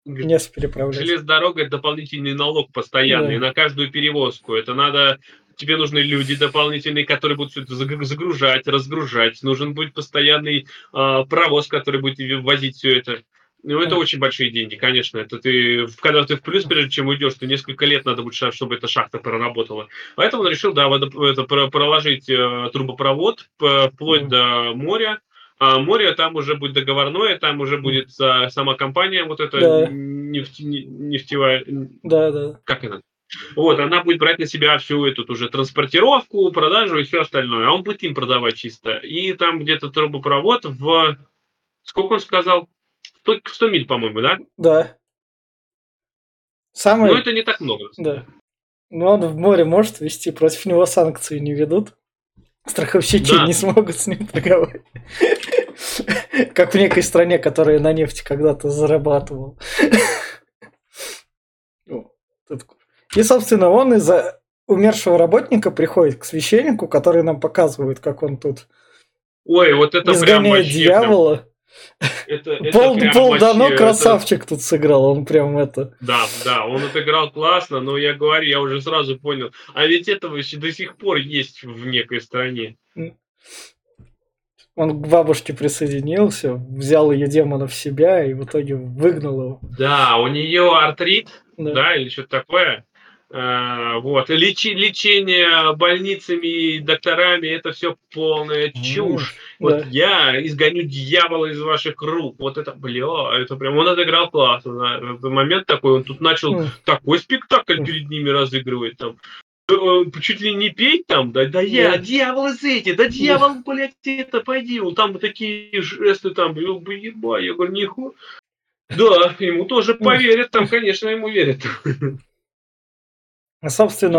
Speaker 1: Нефть переправлять.
Speaker 2: Железная дорога это дополнительный налог постоянный
Speaker 1: Да.
Speaker 2: на каждую перевозку. Это надо тебе нужны люди дополнительные, которые будут все это загру- загружать, разгружать. Нужен будет постоянный а, паровоз, который будет возить все это. Ну, это очень большие деньги, конечно. Это ты, когда ты в плюс, прежде чем уйдешь, ты несколько лет надо будет, чтобы эта шахта проработала. Поэтому он решил, да, это, про- проложить э, трубопровод вплоть до моря. А море там уже будет договорное, там уже будет а, сама компания, вот эта
Speaker 1: Да.
Speaker 2: нефть- не- нефтевая,
Speaker 1: Да, да.
Speaker 2: как это? Вот, она будет брать на себя всю эту уже транспортировку, продажу и все остальное. А он будет им продавать чисто. И там где-то трубопровод в... Сколько он сказал? 100, 100 миль, по-моему, да?
Speaker 1: Да. Самое...
Speaker 2: Но это не так много.
Speaker 1: Да. Но он в море может вести, против него санкции не ведут. Страховщики
Speaker 2: Да.
Speaker 1: не смогут с ним торговать. Как в некой стране, которая на нефти когда-то зарабатывал. И, собственно, он из-за умершего работника приходит к священнику, который нам показывает, как он тут
Speaker 2: Ой, вот это прям
Speaker 1: изгоняет
Speaker 2: вообще... прям-
Speaker 1: дьявола.
Speaker 2: Это, это
Speaker 1: Пол, Пол
Speaker 2: вообще-
Speaker 1: Дано
Speaker 2: это-
Speaker 1: красавчик тут сыграл, он прям это...
Speaker 2: Да, да, он отыграл классно, но я говорю, я уже сразу понял. А ведь этого еще до сих пор есть в некой стране.
Speaker 1: Он к бабушке присоединился, взял ее демона в себя и в итоге выгнал его.
Speaker 2: Да, у нее артрит,
Speaker 1: Да.
Speaker 2: да, или что-то такое. А, вот. Лечи- лечение больницами и докторами это все полная чушь. Вот
Speaker 1: Да.
Speaker 2: я изгоню дьявола из ваших рук. Вот это, бля, это прям он отыграл классно. да. В момент такой, он тут начал
Speaker 1: М,
Speaker 2: такой спектакль перед ними разыгрывать там. Э, Чуть ли не петь там, да, да я,
Speaker 1: Да.
Speaker 2: дьявол из эти, да дьявол, блядь, это, пойди, вот там такие жесты там, еба, я говорю, ниху. Да, ему тоже поверят, там, конечно, ему верят.
Speaker 1: А, собственно.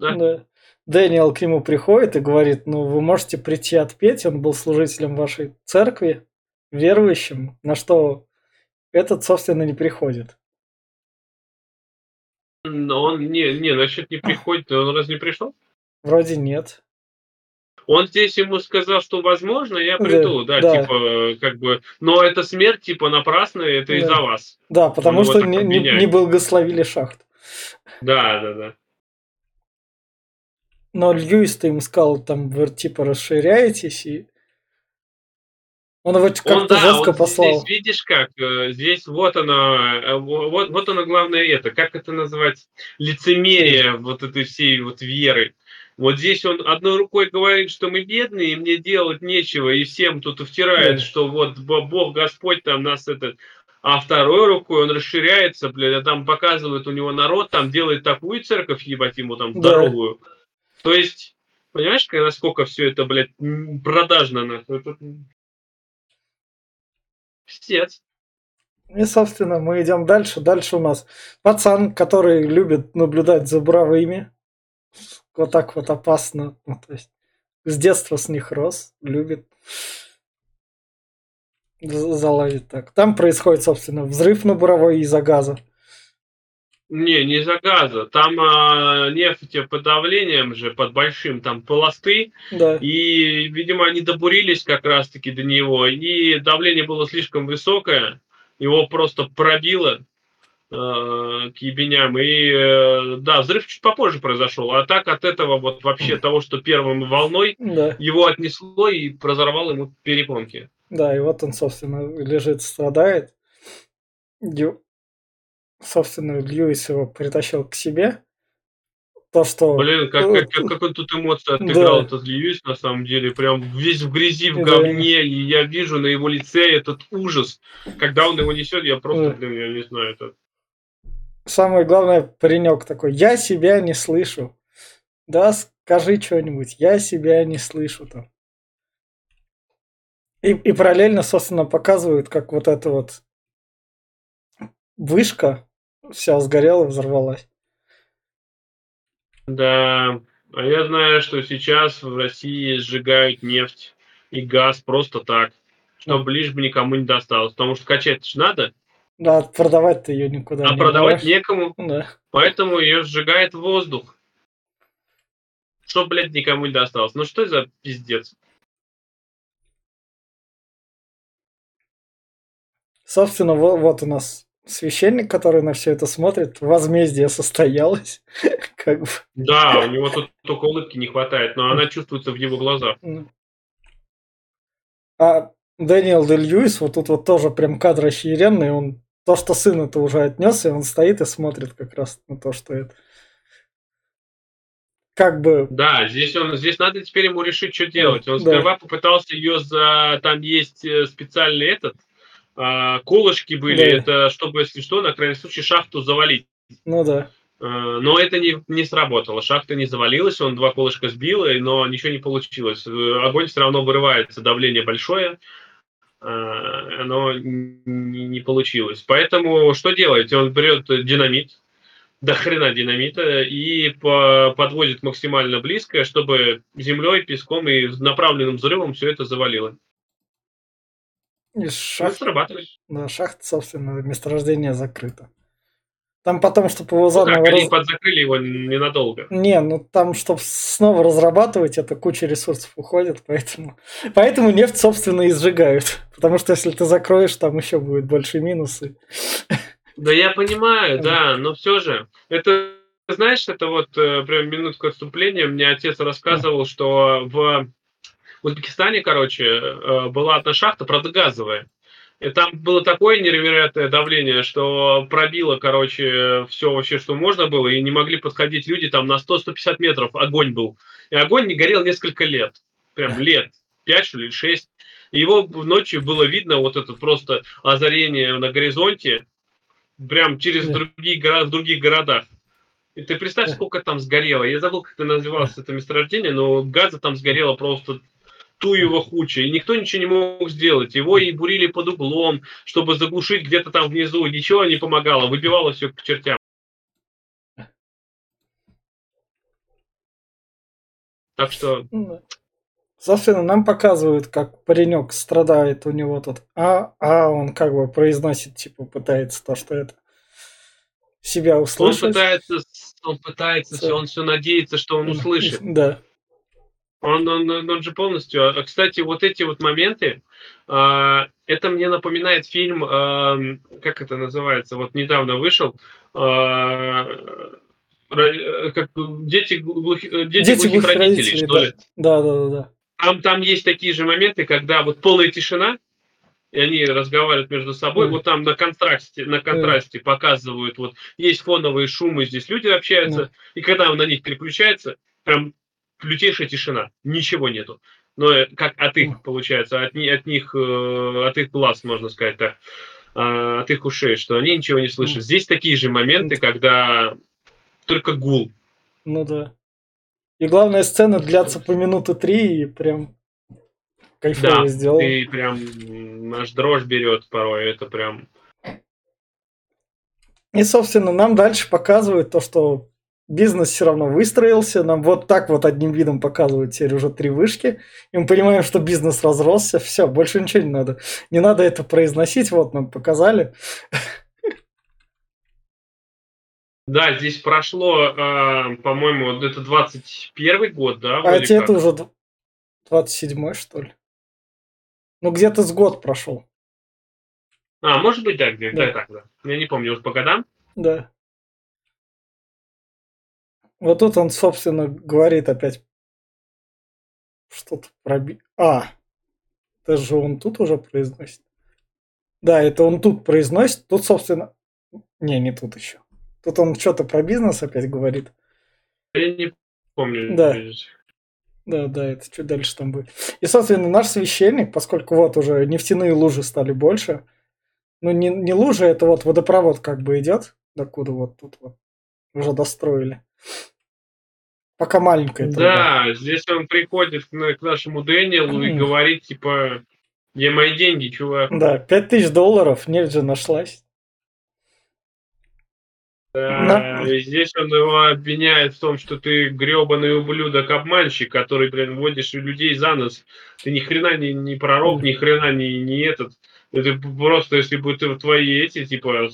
Speaker 2: Да.
Speaker 1: да, Дэниел к нему приходит и говорит, ну, вы можете прийти отпеть, он был служителем вашей церкви, верующим, на что этот, собственно, не приходит.
Speaker 2: Но он не, не, насчет не приходит, он разве не пришел?
Speaker 1: Вроде нет.
Speaker 2: Он здесь ему сказал, что возможно, я
Speaker 1: Да,
Speaker 2: приду, да,
Speaker 1: да.
Speaker 2: типа, э, как бы, но эта смерть, типа, напрасная, это
Speaker 1: Да.
Speaker 2: из-за вас.
Speaker 1: Да, потому
Speaker 2: Он
Speaker 1: что не, не- благословили шахту.
Speaker 2: Да, да, да.
Speaker 1: Но Льюис-то им сказал, там, вы типа расширяетесь, и он его
Speaker 2: Он,
Speaker 1: как-то
Speaker 2: да,
Speaker 1: жестко
Speaker 2: он
Speaker 1: послал.
Speaker 2: здесь, видишь как, э, здесь вот оно, э, во- вот, вот оно главное это, как это назвать, лицемерие вот этой всей вот веры. Вот здесь он одной рукой говорит, что мы бедные, и мне делать нечего, и всем тут втирает,
Speaker 1: Да.
Speaker 2: что вот Бог Господь там нас этот, а второй рукой он расширяется, блядь, а там показывает у него народ, там делает такую церковь, ебать ему там
Speaker 1: Да.
Speaker 2: То есть, понимаешь, насколько все это, блядь, продажно, нахуй. Пиздец.
Speaker 1: И, собственно, мы идем дальше. Дальше у нас пацан, который любит наблюдать за буровыми. Вот так вот опасно. Ну, то есть с детства с них рос, любит. Залазит так. Там происходит, собственно, взрыв на буровой из-за газа.
Speaker 2: Не, не из-за газа. Там а, нефть под давлением же, под большим, там пласты.
Speaker 1: Да.
Speaker 2: И, видимо, они добурились как раз-таки до него. И давление было слишком высокое. Его просто пробило э, к ебеням. И, э, да, взрыв чуть попозже произошел. А так от этого вот вообще [laughs] того, что первой волной
Speaker 1: Да.
Speaker 2: его отнесло и разорвало ему перепонки.
Speaker 1: Да, и вот он, собственно, лежит, страдает. Собственно, Льюис его притащил к себе. то, что...
Speaker 2: Блин, как, как, как, как он тут эмоции отыграл, да. этот Льюис, на самом деле, прям весь в грязи, в говне, да. и я вижу на его лице этот ужас. Когда он его несет, я просто, блин, я не знаю, это...
Speaker 1: Самое главное, паренек такой, я себя не слышу. Да, скажи что-нибудь, я себя не слышу там. И, и параллельно, собственно, показывают, как вот эта вот вышка вся сгорела, взорвалась.
Speaker 2: Да, а я знаю, что сейчас в России сжигают нефть и газ просто так, чтобы лишь бы никому не досталось. Потому что качать же надо.
Speaker 1: Да, продавать-то ее никуда
Speaker 2: а не продавать можешь. некому. Да. Поэтому ее сжигает воздух. Что, блядь, никому не досталось. Ну что за пиздец?
Speaker 1: Собственно, вот, вот у нас священник, который на все это смотрит, возмездие состоялось. [laughs] как бы.
Speaker 2: Да, у него тут только улыбки не хватает, но она чувствуется в его глазах.
Speaker 1: А Дэниел Дель Льюис, вот тут вот тоже прям кадр охеренный, он то, что сын это уже отнес, и он стоит и смотрит как раз на то, что это как бы...
Speaker 2: Да, здесь, он, здесь надо теперь ему решить, что делать. Он да. сперва попытался ее за... Там есть э, специальный этот, колышки были, да. это чтобы, если что, на крайний случай шахту завалить.
Speaker 1: Ну да.
Speaker 2: А, но это не, не сработало. Шахта не завалилась, он два колышка сбил, но ничего не получилось. Огонь все равно вырывается, давление большое, а, оно не, не получилось. Поэтому что делать? Он берет динамит, до хрена динамита и по, подводит максимально близко, чтобы землей, песком и направленным взрывом все это завалило.
Speaker 1: И шахт... Да, шахта, собственно, месторождение закрыто. Там потом, чтобы его заново...
Speaker 2: Ну, как, раз... подзакрыли его ненадолго.
Speaker 1: Не, ну там, чтобы снова разрабатывать, это куча ресурсов уходит, поэтому... [laughs] Поэтому нефть, собственно, и сжигают. Потому что если ты закроешь, там еще будет больше минусы. [laughs]
Speaker 2: Да я понимаю, да, но все же. Это, знаешь, это вот э, прям минутку отступления. Мне отец рассказывал, что в в Узбекистане, короче, э, была одна шахта, правда, газовая. И там было такое невероятное давление, что пробило, короче, все вообще, что можно было, и не могли подходить люди там на 100-150 метров, огонь был. И огонь не горел несколько лет, прям лет, 5 что ли, 6. И его ночью было видно вот это просто озарение на горизонте, прям через другие города, в других городах. И ты представь, сколько там сгорело. Я забыл, как это называлось, это месторождение, но газа там сгорело просто Туева хуча, и никто ничего не мог сделать. Его и бурили под углом, чтобы заглушить где-то там внизу. Ничего не помогало, выбивало все к чертям. Так что...
Speaker 1: Ну Собственно, нам показывают, как паренек страдает у него тут. А, а он как бы произносит, типа, пытается то, что это себя услышать.
Speaker 2: Он пытается, он пытается, он все надеется, что он услышит.
Speaker 1: Да.
Speaker 2: Он, он, он же полностью... А, кстати, вот эти вот моменты, э, это мне напоминает фильм, э, как это называется, вот недавно вышел, э, как дети, глух, дети, дети глухих родителей, родителей, что
Speaker 1: ли? Да, да, да, да.
Speaker 2: Там, там есть такие же моменты, когда вот полная тишина, и они разговаривают между собой. Mm. Вот там на контрасте, на контрасте mm. показывают, вот есть фоновые шумы, здесь люди общаются, mm. и когда он на них переключается, прям лютейшая тишина, ничего нету. Но э, как от их, получается, от, от них, э, от их глаз, можно сказать так, а, от их ушей, что они ничего не слышат. Здесь такие же моменты, когда только гул.
Speaker 1: Ну да. И главная сцена длятся по минуты три, и прям кайфово да, сделал.
Speaker 2: и прям наш дрожь берет порой, это прям...
Speaker 1: И, собственно, нам дальше показывают то, что бизнес все равно выстроился, нам вот так вот одним видом показывают теперь уже три вышки, и мы понимаем, что бизнес разросся, все, больше ничего не надо. Не надо это произносить, вот нам показали.
Speaker 2: Да, здесь прошло, э, по-моему, это 21 год, да?
Speaker 1: А это, это уже 27 что ли? Ну, где-то с год прошел.
Speaker 2: А, может быть, да, где-то да. так, да. Я не помню, уже по годам.
Speaker 1: Да. Вот тут он, собственно, говорит опять что-то про... А, это же он тут уже произносит. Да, это он тут произносит. Тут, собственно... Не, не тут еще. Тут он что-то про бизнес опять говорит.
Speaker 2: Я не помню.
Speaker 1: Да. Да, да, это чуть дальше там будет. И, собственно, наш священник, поскольку вот уже нефтяные лужи стали больше, ну, не, не лужи, это вот водопровод как бы идет, докуда вот тут вот уже достроили. Пока маленькая.
Speaker 2: Да, здесь он приходит к, к нашему Дэниелу и говорит, типа, где мои деньги, чувак?
Speaker 1: Да, пять тысяч долларов, нефть же нашлась.
Speaker 2: Да, и здесь он его обвиняет в том, что ты гребаный ублюдок-обманщик, который, блин, водишь людей за нос. Ты ни хрена не, не пророк, ни хрена не, не этот. Это просто, если бы ты твои эти, типа,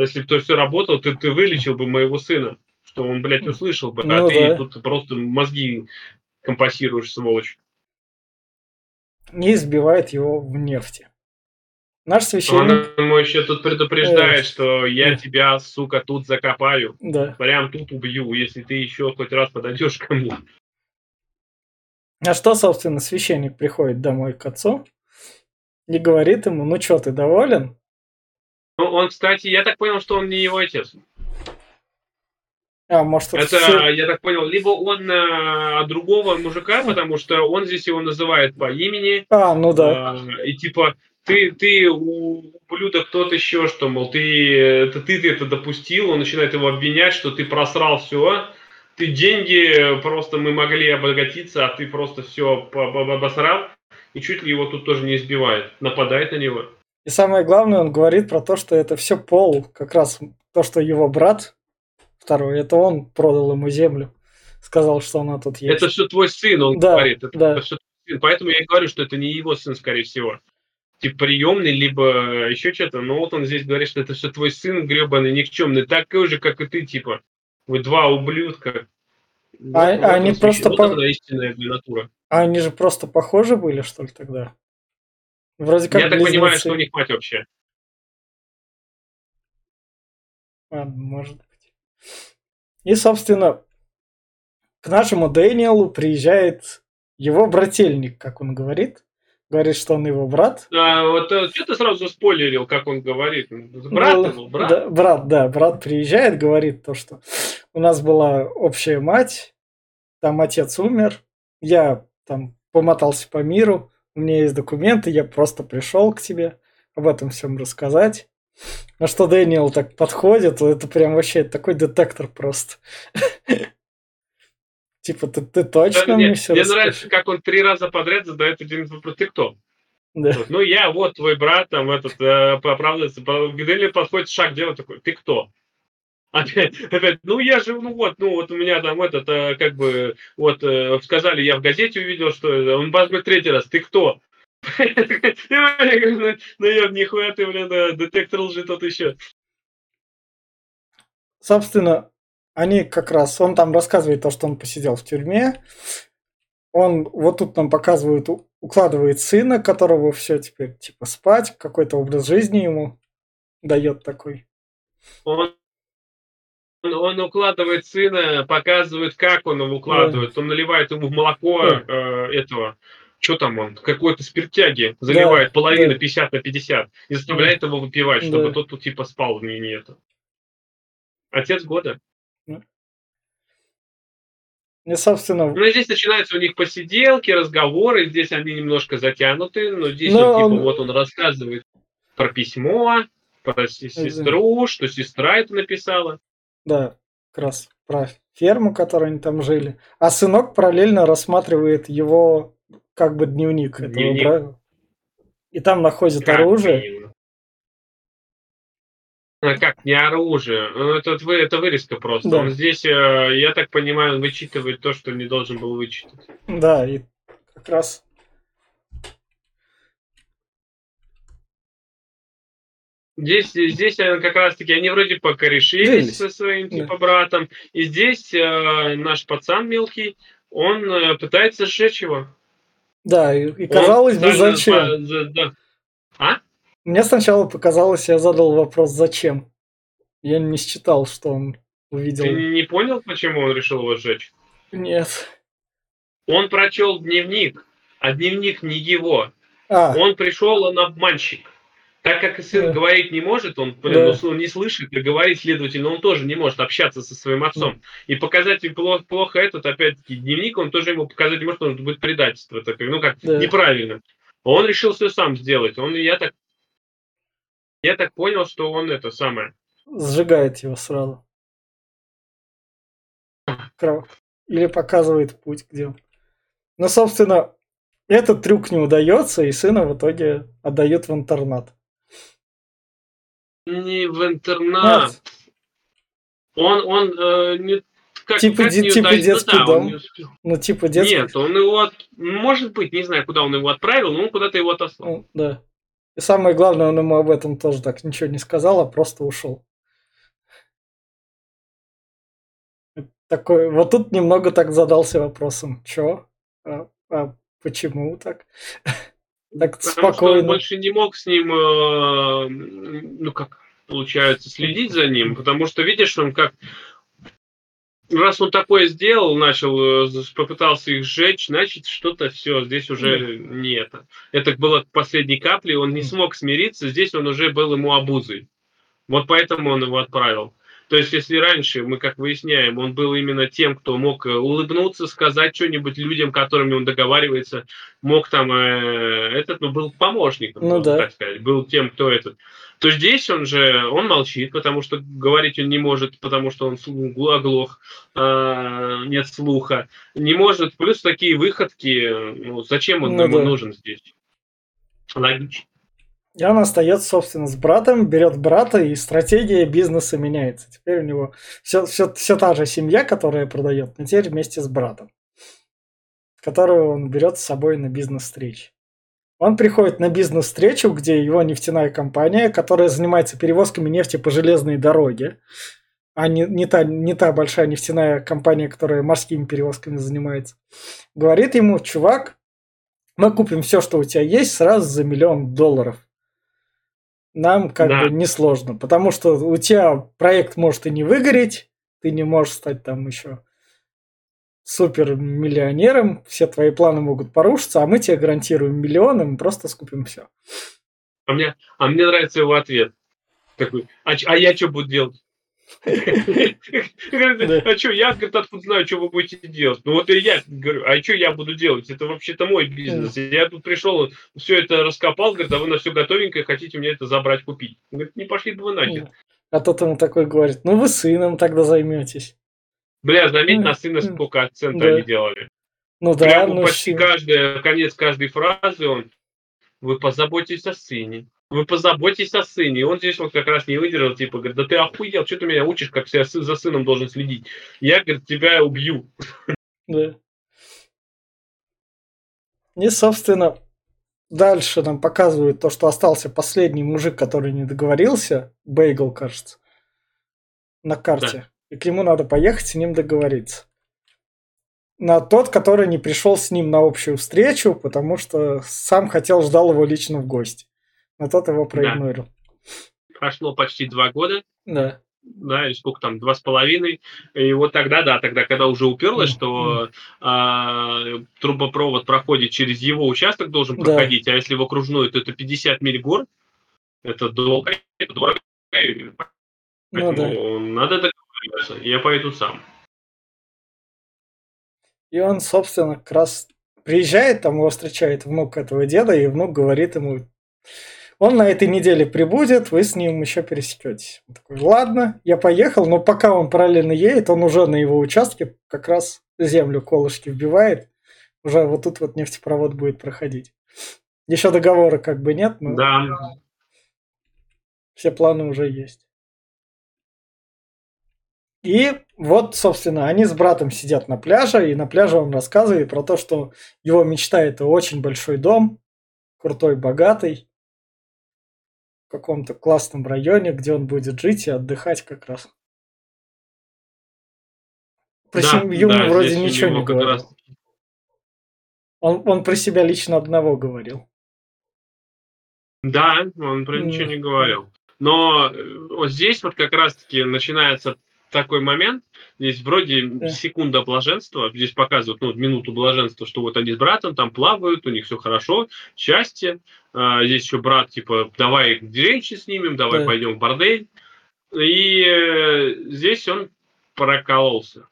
Speaker 2: если бы то все работало, ты, ты вылечил бы моего сына, что он, блядь, услышал бы, а ну, а ты да. тут просто мозги компасируешь, сволочь.
Speaker 1: Не избивает его в нефти. Наш священник...
Speaker 2: Он ему еще тут предупреждает, э, что я э. тебя, сука, тут закопаю. Да. Прям тут убью, если ты еще хоть раз подойдешь ко мне.
Speaker 1: А что, собственно, священник приходит домой к отцу и говорит ему, ну что, ты доволен?
Speaker 2: Ну, он, кстати, я так понял, что он не его отец.
Speaker 1: А, может,
Speaker 2: это, это все... я так понял, либо он а, другого мужика, потому что он здесь его называет по имени.
Speaker 1: А, ну да.
Speaker 2: А, и типа, ты, ты ублюдок тот еще, что, мол, ты, это ты, ты это допустил, он начинает его обвинять, что ты просрал все, ты деньги, просто мы могли обогатиться, а ты просто все обосрал, и чуть ли его тут тоже не избивает, нападает на него.
Speaker 1: И самое главное, он говорит про то, что это все Пол, как раз то, что его брат второй, это он продал ему землю, сказал, что она тут есть.
Speaker 2: Это все твой сын, он да, говорит, это, да. это все твой сын, поэтому я и говорю, что это не его сын, скорее всего типа приемный, либо еще что-то. Но вот он здесь говорит, что это все твой сын гребаный, никчемный, такой же, как и ты, типа. Вы два ублюдка.
Speaker 1: А, вот они просто... Вот по... истинная натура. А они же просто похожи были, что ли, тогда?
Speaker 2: Вроде как Я так понимаю, что у них мать вообще.
Speaker 1: Ладно, может быть. И, собственно, к нашему Дэниелу приезжает его брательник, как он говорит. Говорит, что он его брат.
Speaker 2: А, вот э, что ты сразу спойлерил, как он говорит? Брат ну, его, брат?
Speaker 1: Да, брат, да, брат приезжает, говорит то, что у нас была общая мать, там отец умер, я там помотался по миру, у меня есть документы, я просто пришел к тебе об этом всем рассказать. На что Дэниел так подходит, это прям вообще такой детектор просто. [laughs] Типа, ты, ты точно да, мне
Speaker 2: все Мне нравится, как он три раза подряд задает один вопрос. Ты кто? Да. Ну, я, вот твой брат, там, этот, э, оправдывается. Гдели подходит, шаг делает такой, ты кто? Опять, опять, ну я же, ну вот, ну вот у меня там этот, э, как бы, вот э, сказали, я в газете увидел, что он говорит третий раз, ты кто? [laughs] Ну я нихуя ты, блин, детектор лжи тот еще.
Speaker 1: Собственно, они как раз, он там рассказывает то, что он посидел в тюрьме. Он вот тут нам показывает, укладывает сына, которого все теперь типа спать, какой-то образ жизни ему дает такой.
Speaker 2: Он, он, укладывает сына, показывает, как он его укладывает. Да. Он наливает ему в молоко да. э, этого что там он, какой-то спиртяги, заливает да, половину да. 50 на 50 и заставляет да. его выпивать, чтобы да. тот тут типа спал в ней это. Отец года.
Speaker 1: И, собственно...
Speaker 2: Ну, здесь начинаются у них посиделки, разговоры, здесь они немножко затянуты, но здесь но он, типа, вот он рассказывает про письмо, про сестру, что сестра это написала.
Speaker 1: Да, как раз про ферму, которой они там жили. А сынок параллельно рассматривает его как бы дневник, дневник. этого И там находит как оружие. Дневник?
Speaker 2: А как, не оружие. Ну, это, это вырезка просто. Да. Он здесь, э, я так понимаю, он вычитывает то, что не должен был вычитать.
Speaker 1: Да, и как раз
Speaker 2: Здесь, здесь э, как раз-таки они вроде покорешились со своим типа да. братом. И здесь э, наш пацан мелкий, он э, пытается сжечь его.
Speaker 1: Да, и, и казалось он, бы, зачем? За, да. А? Мне сначала показалось, я задал вопрос, зачем. Я не считал, что он увидел. Ты
Speaker 2: не понял, почему он решил его сжечь?
Speaker 1: Нет.
Speaker 2: Он прочел дневник, а дневник не его. А. Он пришел, он обманщик. Так как сын говорить не может, он, блин,
Speaker 1: Да.
Speaker 2: ну, он не слышит, и говорить, следовательно, он тоже не может общаться со своим отцом. И показать ему плохо, плохо этот, опять-таки, дневник, он тоже ему показать может, он будет предательство такое, ну как,
Speaker 1: Да.
Speaker 2: неправильно. Он решил все сам сделать. Он, я так, я так понял, что он это самое.
Speaker 1: Сжигает его сразу. Или показывает путь, где он. Ну, собственно, этот трюк не удается, и сына в итоге отдают в интернат.
Speaker 2: Не в интернат.
Speaker 1: Нет,
Speaker 2: Он, он э, не как,
Speaker 1: Типа
Speaker 2: как не
Speaker 1: типа?
Speaker 2: Ну
Speaker 1: детский
Speaker 2: да, он
Speaker 1: дом. ну, типа детский.
Speaker 2: Нет, он его, от- может быть, не знаю, куда он его отправил, но он куда-то его отослал.
Speaker 1: Ну, да. И самое главное, он ему об этом тоже так ничего не сказал, а просто ушел. Такой, вот тут немного так задался вопросом, чё? А, а почему так? [laughs] Так
Speaker 2: Потому что он
Speaker 1: спокойно.
Speaker 2: больше не мог с ним, э, ну как получается, следить за ним, потому что видишь, он как раз он такое сделал, начал, э, попытался их сжечь, значит, что-то все, здесь уже не это. Это было последней каплей, он не смог смириться, здесь он уже был ему обузой. Вот поэтому он его отправил. То есть, если раньше, мы как выясняем, он был именно тем, кто мог э, улыбнуться, сказать что-нибудь людям, которыми он договаривается, мог там э, этот, ну, был помощником,
Speaker 1: Ну да.
Speaker 2: так сказать, был тем, кто этот. То здесь он же, он молчит, потому что говорить он не может, потому что он оглох, э, нет слуха, не может, плюс такие выходки, ну, зачем он
Speaker 1: Ну
Speaker 2: ему
Speaker 1: да.
Speaker 2: нужен здесь? Логично.
Speaker 1: И он остается, собственно, с братом, берет брата, и стратегия бизнеса меняется. Теперь у него все, все, все та же семья, которая продает, но теперь вместе с братом, которого он берет с собой на бизнес-встречи. Он приходит на бизнес-встречу, где его нефтяная компания, которая занимается перевозками нефти по железной дороге, а не, не, та, не та большая нефтяная компания, которая морскими перевозками занимается, говорит ему, чувак, мы купим все, что у тебя есть, сразу за миллион долларов. Нам как
Speaker 2: Да.
Speaker 1: бы несложно, потому что у тебя проект может и не выгореть, ты не можешь стать там еще супер миллионером, все твои планы могут порушиться, а мы тебе гарантируем миллион, и мы просто скупим все.
Speaker 2: А мне, а мне нравится его ответ. Такой, а, а я что буду делать? А что, я, говорит, откуда знаю, что вы будете делать? Ну вот и я говорю, а что я буду делать? Это вообще-то мой бизнес. Я тут пришел, все это раскопал, говорит, а вы на все готовенькое хотите мне это забрать, купить. Говорит, не пошли бы вы нахер.
Speaker 1: А тот ему такой говорит, ну вы сыном тогда займетесь.
Speaker 2: Бля, заметь, на сына сколько акцента они делали.
Speaker 1: Ну да,
Speaker 2: Прямо
Speaker 1: ну
Speaker 2: почти каждая, конец каждой фразы он, вы позаботьтесь о сыне. Вы позаботьтесь о сыне. И он здесь вот как раз не выдержал, типа, говорит, да ты охуел, что ты меня учишь, как я за сыном должен следить? Я, говорит, тебя убью.
Speaker 1: Да. И, собственно, дальше нам показывают то, что остался последний мужик, который не договорился. Бейгл, кажется. На карте. И к нему надо поехать, с ним договориться. На тот, который не пришел с ним на общую встречу, потому что сам хотел, ждал его лично в гости. Но тот его проигнорил.
Speaker 2: Прошло почти два года,
Speaker 1: Да.
Speaker 2: да, или сколько там, два с половиной. И вот тогда, да, тогда, когда уже уперлось, что а, трубопровод проходит через его участок, должен
Speaker 1: Да.
Speaker 2: проходить, а если в окружную, то это 50 миль гор. Это долго, это дорого.
Speaker 1: Ну
Speaker 2: Поэтому
Speaker 1: да.
Speaker 2: надо договариваться. Я поеду сам.
Speaker 1: И он, собственно, как раз приезжает, там его встречает внук этого деда, и внук говорит ему, он на этой неделе прибудет, вы с ним еще пересекетесь. Он такой, ладно, я поехал, но пока он параллельно едет, он уже на его участке как раз землю колышки вбивает, уже вот тут вот нефтепровод будет проходить. Еще договора как бы нет, но
Speaker 2: Да.
Speaker 1: все планы уже есть. И вот, собственно, они с братом сидят на пляже, и на пляже он рассказывает про то, что его мечта это очень большой дом, крутой, богатый, каком-то классном районе, где он будет жить и отдыхать как раз. Про
Speaker 2: Да,
Speaker 1: семью
Speaker 2: да,
Speaker 1: вроде ничего не говорил.
Speaker 2: раз-
Speaker 1: Он, он про себя лично одного говорил.
Speaker 2: Да, он про ничего не говорил. Но э, вот здесь вот как раз-таки начинается такой момент, здесь вроде
Speaker 1: Да.
Speaker 2: секунда блаженства, здесь показывают ну, минуту блаженства, что вот они с братом там плавают, у них все хорошо, счастье. А, здесь еще брат, типа, давай деревенщи снимем, давай
Speaker 1: Да.
Speaker 2: пойдем в бордель. И э, здесь он прокололся.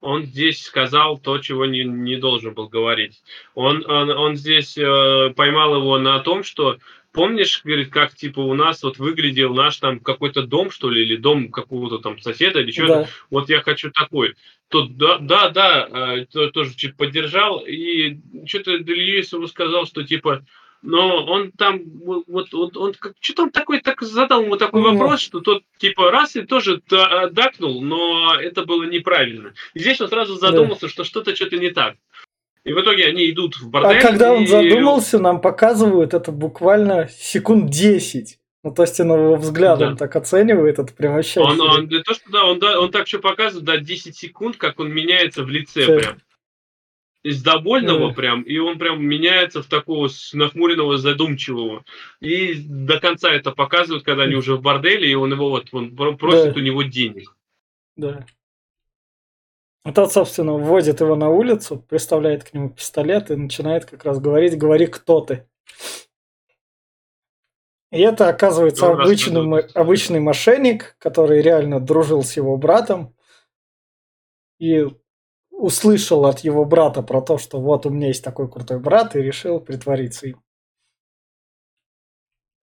Speaker 2: Он здесь сказал то, чего не, не должен был говорить. Он, он, он здесь э, поймал его на том, что помнишь, говорит, как типа у нас вот выглядел наш там какой-то дом, что ли, или дом какого-то там соседа, или что-то.
Speaker 1: Да.
Speaker 2: Вот я хочу такой. Тот, да, да, да, э, то- тоже поддержал, и что-то Льюис ему сказал, что типа, но он там, вот, вот, он как, что-то он такой, так задал ему такой
Speaker 1: Ну.
Speaker 2: вопрос, что тот типа раз и тоже да- дакнул, но это было неправильно. И здесь он сразу задумался, что что-то что-то не так. И в итоге они идут в бордель.
Speaker 1: А когда он
Speaker 2: и-
Speaker 1: задумался, нам показывают это буквально секунд 10. Ну, то есть он его взглядом
Speaker 2: Да.
Speaker 1: так оценивает, это прям вообще...
Speaker 2: Он, он, то, что да, он, да, он так что показывает, да, 10 секунд, как он меняется в лице
Speaker 1: Да.
Speaker 2: прям. Из довольного
Speaker 1: Да.
Speaker 2: прям, и он прям меняется в такого нахмуренного, задумчивого. И до конца это показывают, когда они уже в борделе, и он его вот, он про- просит
Speaker 1: Да.
Speaker 2: у него денег.
Speaker 1: Да. А тот, собственно, вводит его на улицу, приставляет к нему пистолет и начинает как раз говорить, говори, кто ты. И это, оказывается, обычный, обычный мошенник, который реально дружил с его братом и услышал от его брата про то, что вот у меня есть такой крутой брат, и решил притвориться им.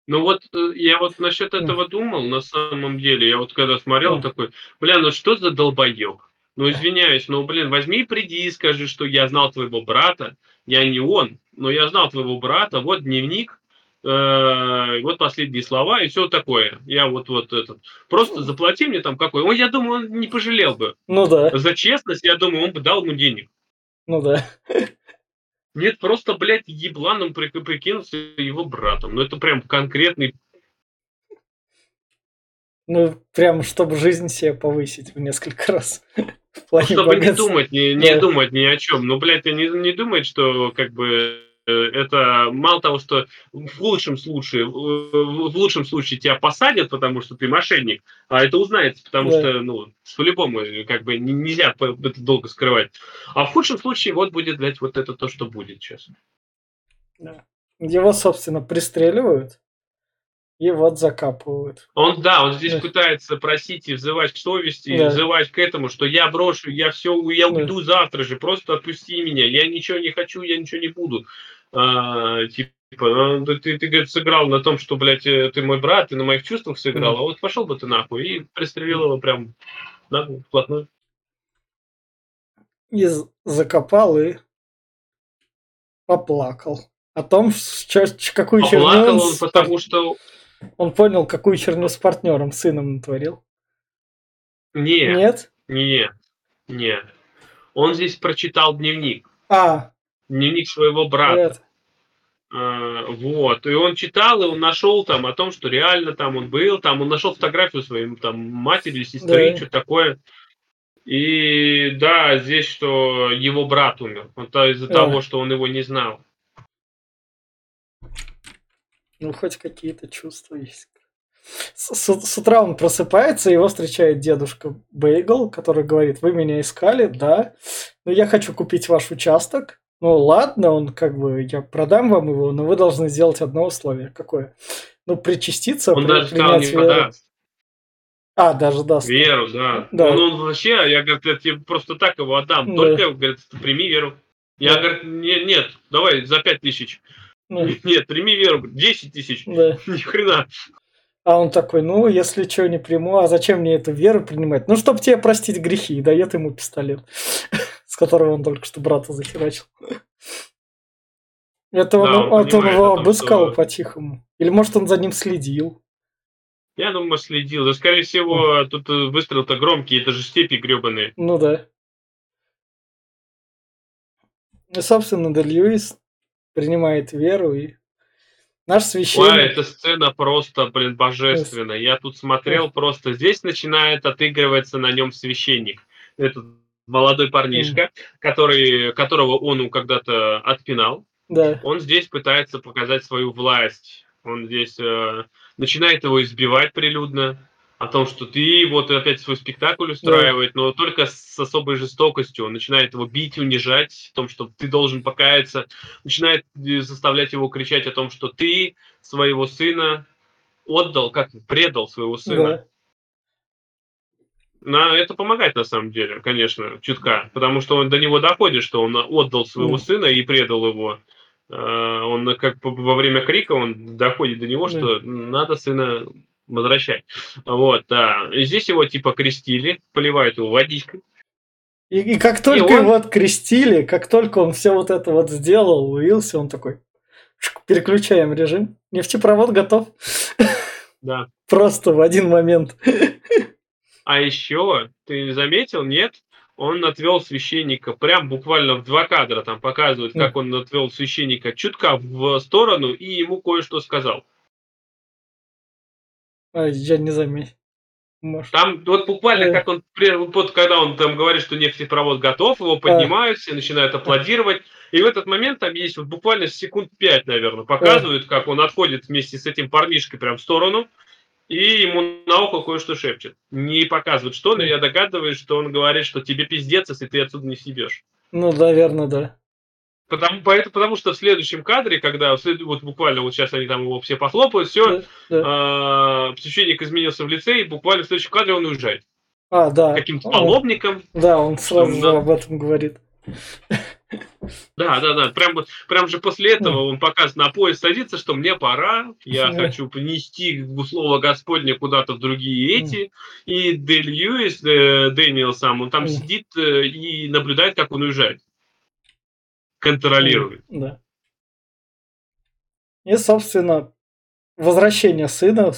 Speaker 2: Ну вот э, я вот насчет этого думал, на самом деле. Я вот когда смотрел, такой, бля, ну что за долбоеб? Ну извиняюсь, ну блин, возьми и приди и скажи, что я знал твоего брата, я не он, но я знал твоего брата, вот дневник, э, вот последние слова и все такое. Я вот вот этот, просто заплати мне там какой. Ой, я думаю, он не пожалел бы.
Speaker 1: Ну да,
Speaker 2: За честность, я думаю, он бы дал ему денег.
Speaker 1: ну да.
Speaker 2: Нет, просто, блядь, ебланом при- прикинулся его братом. Ну это прям конкретный
Speaker 1: Ну, прям, чтобы жизнь себе повысить в несколько раз. В плане
Speaker 2: Чтобы не
Speaker 1: богатства.
Speaker 2: думать, не, не
Speaker 1: Да.
Speaker 2: думать ни о чем. Ну, блядь, не, не думать, что как бы это мало того, что в лучшем случае, в лучшем случае тебя посадят, потому что ты мошенник, а это узнается, потому
Speaker 1: Да.
Speaker 2: что, ну, по-любому, э, как бы не- нельзя это долго скрывать. А в худшем случае вот будет, блядь, вот это то, что будет сейчас.
Speaker 1: Его, собственно, пристреливают и вот закапывают.
Speaker 2: Он, да, он здесь
Speaker 1: Да.
Speaker 2: пытается просить и взывать к совести, и
Speaker 1: Да.
Speaker 2: взывать к этому, что я брошу, я все, я
Speaker 1: Да.
Speaker 2: уйду завтра же, просто отпусти меня, я ничего не хочу, я ничего не буду. А, типа, ну, ты, ты, ты, говорит, сыграл на том, что, блядь, э, ты мой брат, ты на моих чувствах сыграл, а вот пошел бы ты нахуй, и пристрелил его прям нахуй, вплотную.
Speaker 1: И закопал и поплакал. О том, с чё- ч- какую черню
Speaker 2: Поплакал
Speaker 1: он,
Speaker 2: он, потому что...
Speaker 1: он понял, какую черню с партнером, сыном натворил.
Speaker 2: Нет,
Speaker 1: Нет?
Speaker 2: нет, нет. Он здесь прочитал дневник,
Speaker 1: А,
Speaker 2: дневник своего брата. А, Вот. И он читал, и он нашел там о том, что реально там он был, там он нашел фотографию своей там матери сестры,
Speaker 1: Да.
Speaker 2: что такое. И да, здесь, что его брат умер. Это из-за
Speaker 1: А.
Speaker 2: того, что он его не знал.
Speaker 1: Ну, хоть какие-то чувства есть. С, с- с утра он просыпается, его встречает дедушка Бейгл, который говорит, вы меня искали, да, но я хочу купить ваш участок. Ну ладно, он как бы, я продам вам его, но вы должны сделать одно условие. Какое? Ну, причаститься,
Speaker 2: Он
Speaker 1: при-
Speaker 2: даже
Speaker 1: принять веру.
Speaker 2: подаст.
Speaker 1: А, даже даст.
Speaker 2: Веру, да.
Speaker 1: Да.
Speaker 2: Он, он вообще, я, говорит, я тебе просто так его отдам.
Speaker 1: Да.
Speaker 2: Только, говорит, прими веру. Я,
Speaker 1: Да.
Speaker 2: говорит, не- нет, давай за пять тысяч.
Speaker 1: Ну, [laughs]
Speaker 2: Нет, прими веру. 10 тысяч.
Speaker 1: да. [laughs]
Speaker 2: Ни хрена.
Speaker 1: А он такой, ну, если что, не приму, а зачем мне эту веру принимать? Ну, чтобы тебе простить грехи, и дает ему пистолет, [laughs] с которого он только что брата захерачил. Это он,
Speaker 2: Да, он
Speaker 1: он
Speaker 2: понимает
Speaker 1: его обыскал
Speaker 2: что-
Speaker 1: по-тихому. Или может он за ним следил.
Speaker 2: Я думаю, следил. Да, скорее всего, тут э, выстрел-то громкий, это же степи гребаные.
Speaker 1: Ну да. И, собственно, Де Льюис принимает веру, и наш
Speaker 2: Ой,
Speaker 1: священник...
Speaker 2: эта сцена просто, блин, божественная. Я тут смотрел просто. Здесь начинает отыгрываться на нем священник. Этот молодой парнишка, который, которого он когда-то отпинал.
Speaker 1: Да,
Speaker 2: Он здесь пытается показать свою власть. Он здесь э, начинает его избивать прилюдно. о том, что ты вот опять свой спектакль устраивает, да. но только с особой жестокостью. Он начинает его бить, унижать, о том, что ты должен покаяться, начинает э, заставлять его кричать о том, что ты своего сына отдал, как предал своего сына. Да. На, это помогает на самом деле, конечно, чутка, потому что он до него доходит, что он отдал своего сына и предал его. А, он как во время крика он доходит до него, что надо сына возвращать. Вот, да. И здесь его типа крестили, поливают его водичкой.
Speaker 1: И, и как только и он... его открестили, как только он все вот это вот сделал, уился, он такой, переключаем режим, нефтепровод готов.
Speaker 2: Да. [laughs]
Speaker 1: Просто в один момент.
Speaker 2: А еще, ты заметил, нет? Он отвел священника прям буквально в два кадра, там показывают, как он отвел священника чутка в сторону и ему кое-что сказал.
Speaker 1: А, я не заметил.
Speaker 2: Может. Там вот буквально, э. как он, вот когда он там говорит, что нефтепровод готов, его поднимают, все начинают аплодировать. И в этот момент там есть вот буквально секунд пять, наверное, показывают, как он отходит вместе с этим парнишкой прям в сторону, и ему на ухо кое-что шепчет. Не показывают что, но я догадываюсь, что он говорит, что тебе пиздец, если ты отсюда не съебешь.
Speaker 1: Ну, наверное, да.
Speaker 2: Потому, поэтому, потому что в следующем кадре, когда вот буквально вот сейчас они там его все похлопают, все, да, да. Э, священник изменился в лице, и буквально в следующем кадре он уезжает.
Speaker 1: А, да.
Speaker 2: Каким-то полобником.
Speaker 1: Да, он сразу же об этом говорит.
Speaker 2: Да, да, да. Прям, прям же после этого он показывает на поезд садится, что мне пора, я хочу принести слово Господне куда-то в другие эти. И Дель Льюис, э, Дэниел сам, он там сидит э, и наблюдает, как он уезжает. Контролирует.
Speaker 1: Да. И, собственно, возвращение сына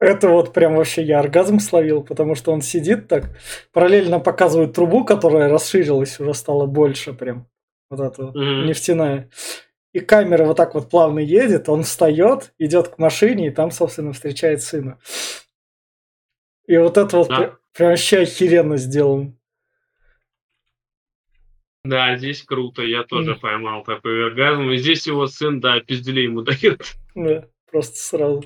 Speaker 1: это вот прям вообще я оргазм словил, потому что он сидит так, параллельно показывает трубу, которая расширилась, уже стала больше прям, вот эта mm-hmm. нефтяная. И камера вот так вот плавно едет, он встает, идет к машине, и там, собственно, встречает сына. И вот это вот да. прям вообще охеренно сделано.
Speaker 2: Да, здесь круто, я тоже mm. поймал такой оргазм. И здесь его сын, да, пизделей ему [laughs] дает.
Speaker 1: Да, просто сразу.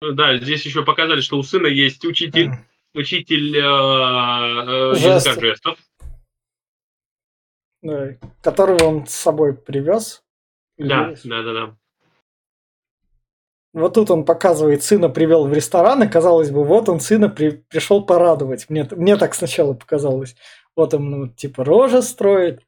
Speaker 2: Да, здесь еще показали, что у сына есть учитель, учитель э, э, языка жестов.
Speaker 1: Да, которого он с собой привез.
Speaker 2: Да, да, да, да.
Speaker 1: Вот тут он показывает, сына привел в ресторан, и казалось бы, вот он сына при, пришел порадовать. Мне, мне так сначала показалось. Вот он, ну, типа, рожа строит.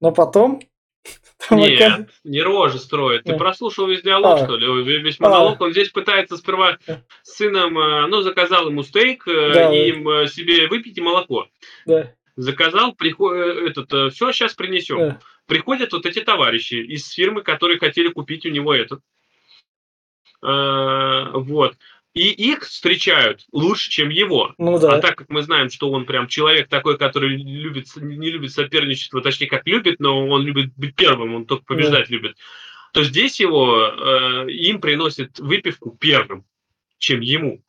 Speaker 1: Но потом [laughs]
Speaker 2: нет, не рожи строит. Ты прослушал весь диалог, а. что ли? Весь монолог. А. Он здесь пытается сперва с сыном, э, ну, заказал ему стейк, э, да, и им э, себе выпить и молоко.
Speaker 1: Да.
Speaker 2: Заказал, приходит, этот, все, сейчас принесем. Да. Приходят вот эти товарищи из фирмы, которые хотели купить у него этот. Вот и их встречают лучше, чем его.
Speaker 1: Ну, да.
Speaker 2: А так как мы знаем, что он прям человек такой, который любит, не любит соперничество, точнее, как любит, но он любит быть первым, он только побеждать да. любит, то здесь его э, им приносит выпивку первым, чем ему.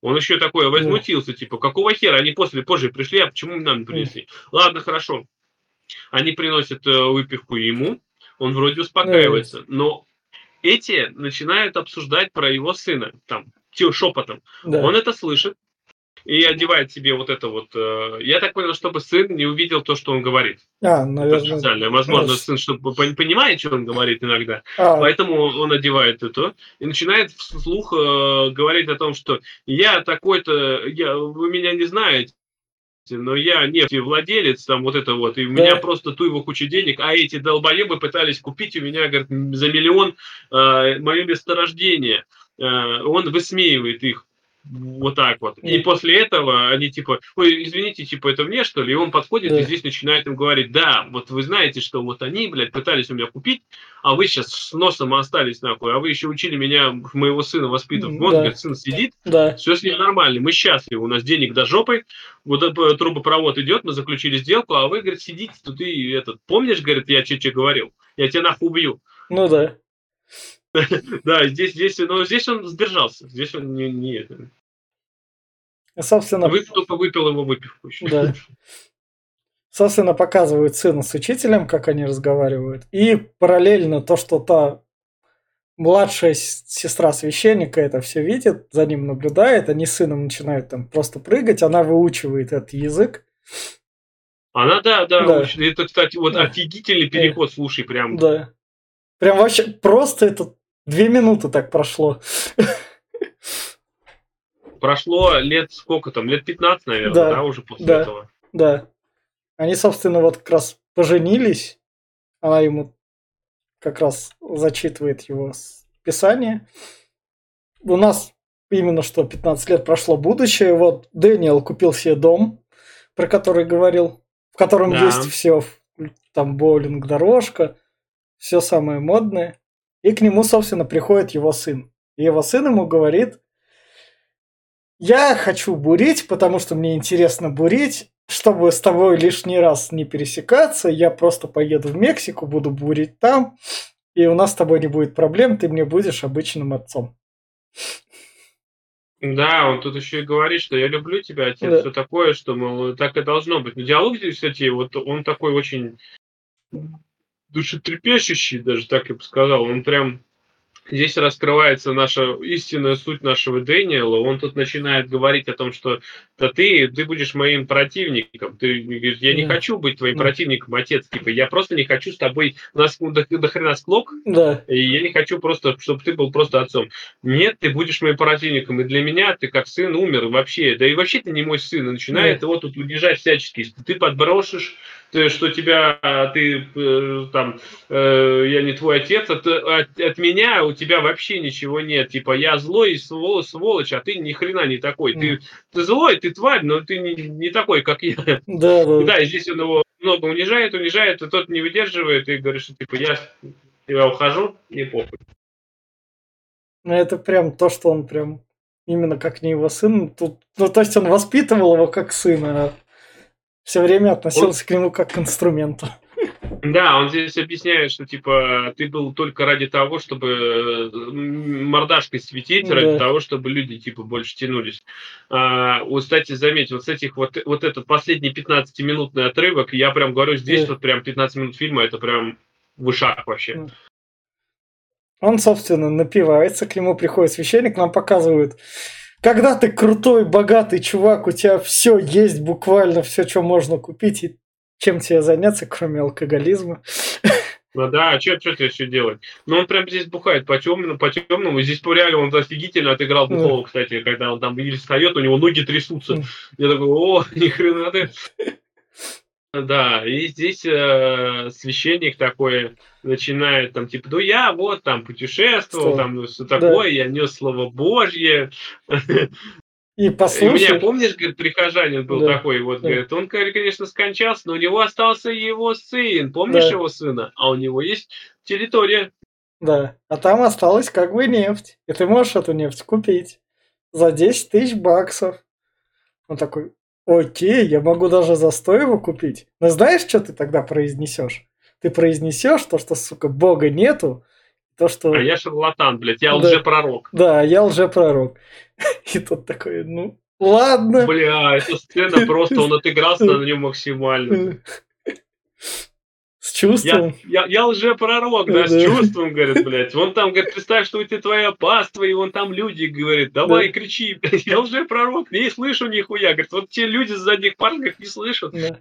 Speaker 2: Он еще такое возмутился, типа, какого хера, они после, позже пришли, а почему нам не принесли? Ладно, хорошо. Они приносят э, выпивку ему, он вроде успокаивается, но эти начинают обсуждать про его сына. Там, шепотом. Да. Он это слышит и одевает себе вот это вот. Э, я так понял, чтобы сын не увидел то, что он говорит.
Speaker 1: А, наверное. Это
Speaker 2: специально. Возможно, сын чтобы понимает, что он говорит иногда. А. Поэтому он одевает это и начинает вслух э, говорить о том, что я такой-то, я, вы меня не знаете, но я нефтевладелец, там вот это вот, и у да. меня просто туево куча денег, а эти долбоебы пытались купить у меня, говорит, за миллион э, мое месторождение. Э, он высмеивает их вот так вот. И после этого они типа, ой, извините, типа, это мне, что ли? И он подходит да. и здесь начинает им говорить, да, вот вы знаете, что вот они, блядь, пытались у меня купить, а вы сейчас с носом остались нахуй, а вы еще учили меня, моего сына воспитывать. Вот, да. говорит, сын сидит,
Speaker 1: да.
Speaker 2: все с ним нормально, мы счастливы, у нас денег до жопы, вот трубопровод идет, мы заключили сделку, а вы, говорит, сидите тут и этот, помнишь, говорит, я че-че говорил, я тебя нахуй убью.
Speaker 1: Ну да. [laughs]
Speaker 2: Да, здесь, здесь, но здесь он сдержался. Здесь он не, не.
Speaker 1: Собственно,
Speaker 2: Вы только выпил его выпивку еще.
Speaker 1: Да. Собственно, показывают сына с учителем, как они разговаривают. И параллельно то, что та младшая сестра священника это все видит, за ним наблюдает, они с сыном начинают там просто прыгать, она выучивает этот язык.
Speaker 2: Она, да, да, да. это, кстати, вот да. офигительный переход, слушай, прям.
Speaker 1: Да. Прям вообще просто это две минуты так прошло.
Speaker 2: Прошло лет сколько там, лет 15, наверное, да, да уже после
Speaker 1: да,
Speaker 2: этого.
Speaker 1: Да. Они, собственно, вот как раз поженились. Она ему как раз зачитывает его писание. У нас именно что 15 лет прошло будущее. Вот Дэниел купил себе дом, про который говорил, в котором да. есть все, там боулинг, дорожка, все самое модное. И к нему, собственно, приходит его сын. И его сын ему говорит, я хочу бурить, потому что мне интересно бурить, чтобы с тобой лишний раз не пересекаться, я просто поеду в Мексику, буду бурить там, и у нас с тобой не будет проблем, ты мне будешь обычным отцом.
Speaker 2: Да, он тут еще и говорит, что я люблю тебя, отец, да. все такое, что, мол, так и должно быть. Но диалог здесь, кстати, вот он такой очень душетрепещущий, даже так я бы сказал. Он прям здесь раскрывается наша истинная суть нашего Дэниела. Он тут начинает говорить о том, что да ты, ты будешь моим противником. Ты говоришь, я не да. хочу быть твоим да. противником, отец. Типа, я просто не хочу с тобой нас до, до хрена склок.
Speaker 1: Да.
Speaker 2: И я не хочу просто, чтобы ты был просто отцом. Нет, ты будешь моим противником. И для меня ты как сын умер вообще. Да и вообще ты не мой сын. И начинает да. его тут унижать всячески. Ты подброшишь ты, что тебя, ты э, там, э, я не твой отец, от, от, от меня у тебя вообще ничего нет. Типа, я злой сволочь, сволочь а ты ни хрена не такой. Mm. Ты, ты злой, ты тварь, но ты не, не такой, как я.
Speaker 1: Да, да.
Speaker 2: Да, и здесь он его много унижает, унижает, и тот не выдерживает, и говорит, что типа, я тебя ухожу, не похуй.
Speaker 1: Ну, это прям то, что он прям именно как не его сын. Тут, ну, то есть он воспитывал его как сына, а все время относился он... к нему как к инструменту.
Speaker 2: Да, он здесь объясняет, что типа ты был только ради того, чтобы мордашкой светить, да. ради того, чтобы люди типа больше тянулись. А, вот, кстати, заметь, вот с этих вот, вот этот последний 15-минутный отрывок, я прям говорю, здесь да. вот прям 15 минут фильма, это прям вышаг вообще.
Speaker 1: Он, собственно, напивается, к нему приходит священник, нам показывают когда ты крутой, богатый чувак, у тебя все есть, буквально все, что можно купить, и чем тебе заняться, кроме алкоголизма.
Speaker 2: Ну да, а что тебе еще делать? Ну он прям здесь бухает по темному, по темному. Здесь по реально он офигительно отыграл Бухова, кстати, когда он там еле встает, у него ноги трясутся. Я такой, о, [laughs] ни хрена ты. Да, и здесь э, священник такой начинает там типа, ну я вот там путешествовал, Что? там ну, все такое, да. я нес слово Божье. [laughs]
Speaker 1: И послушай.
Speaker 2: У меня, помнишь, говорит, прихожанин был да. такой, вот, да. говорит, он, конечно, скончался, но у него остался его сын. Помнишь да. его сына? А у него есть территория.
Speaker 1: Да, а там осталась как бы нефть. И ты можешь эту нефть купить за 10 тысяч баксов. Он такой, Окей, я могу даже за 100 его купить. Но знаешь, что ты тогда произнесешь? Ты произнесешь то, что, сука, бога нету, то, что...
Speaker 2: А я шарлатан, блядь, я да, лжепророк.
Speaker 1: Да, я лжепророк. [laughs] И тот такой, ну, ладно.
Speaker 2: Бля, эта сцена просто, он отыгрался на нем максимально [laughs]
Speaker 1: чувством.
Speaker 2: Я, я, я лжепророк, да, да, с чувством, говорит, блядь. Вон там, говорит, представь, что это твоя паства, и вон там люди, говорит, давай, да. кричи. [laughs] Я лжепророк, не слышу нихуя. Говорит, вот те люди с задних парков не слышат. Да.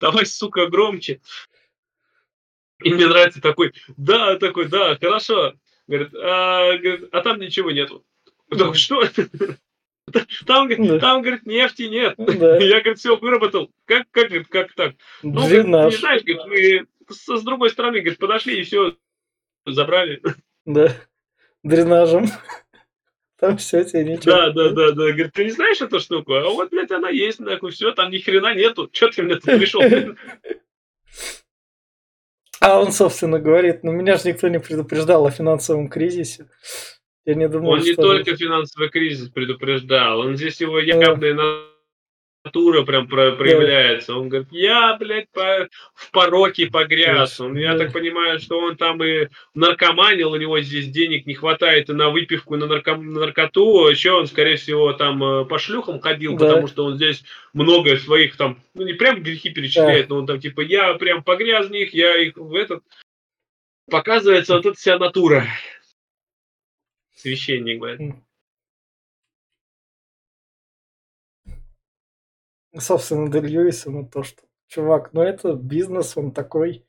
Speaker 2: Давай, сука, громче. И мне нравится такой, да, такой, да, хорошо. Говорит, а, говорит, а там ничего нету. Да. Что? [laughs] Там, да. там, говорит, нефти нет. Да. [laughs] Я, говорит, все выработал. Как, как, как так? Ну, говорит, не знаешь, говорит, мы с, с другой стороны, говорит, подошли и все забрали.
Speaker 1: Да, дренажем. Там все тебе ничего.
Speaker 2: Да, да, да, да. Говорит, ты не знаешь эту штуку? А вот, блядь, она есть, нахуй, все, там ни хрена нету. Че ты мне тут пришел?
Speaker 1: А он, собственно, говорит, ну меня же никто не предупреждал о финансовом кризисе. Я не думаю,
Speaker 2: он не только финансовый кризис предупреждал, он здесь его явные натура прям проявляется. Он говорит, я, блядь, по, в пороке погряз. Он, я так понимаю, что он там и наркоманил, у него здесь денег не хватает и на выпивку, и на, нарко, на наркоту. Еще он, скорее всего, там э, по шлюхам ходил, да. потому что он здесь много своих там, ну не прям грехи перечисляет, да. но он там типа, я прям погряз в них, я их в этот... Показывается вот эта вся натура. священник, блядь.
Speaker 1: Собственно, Дель Льюиса, ну то, что чувак, ну это бизнес, он такой.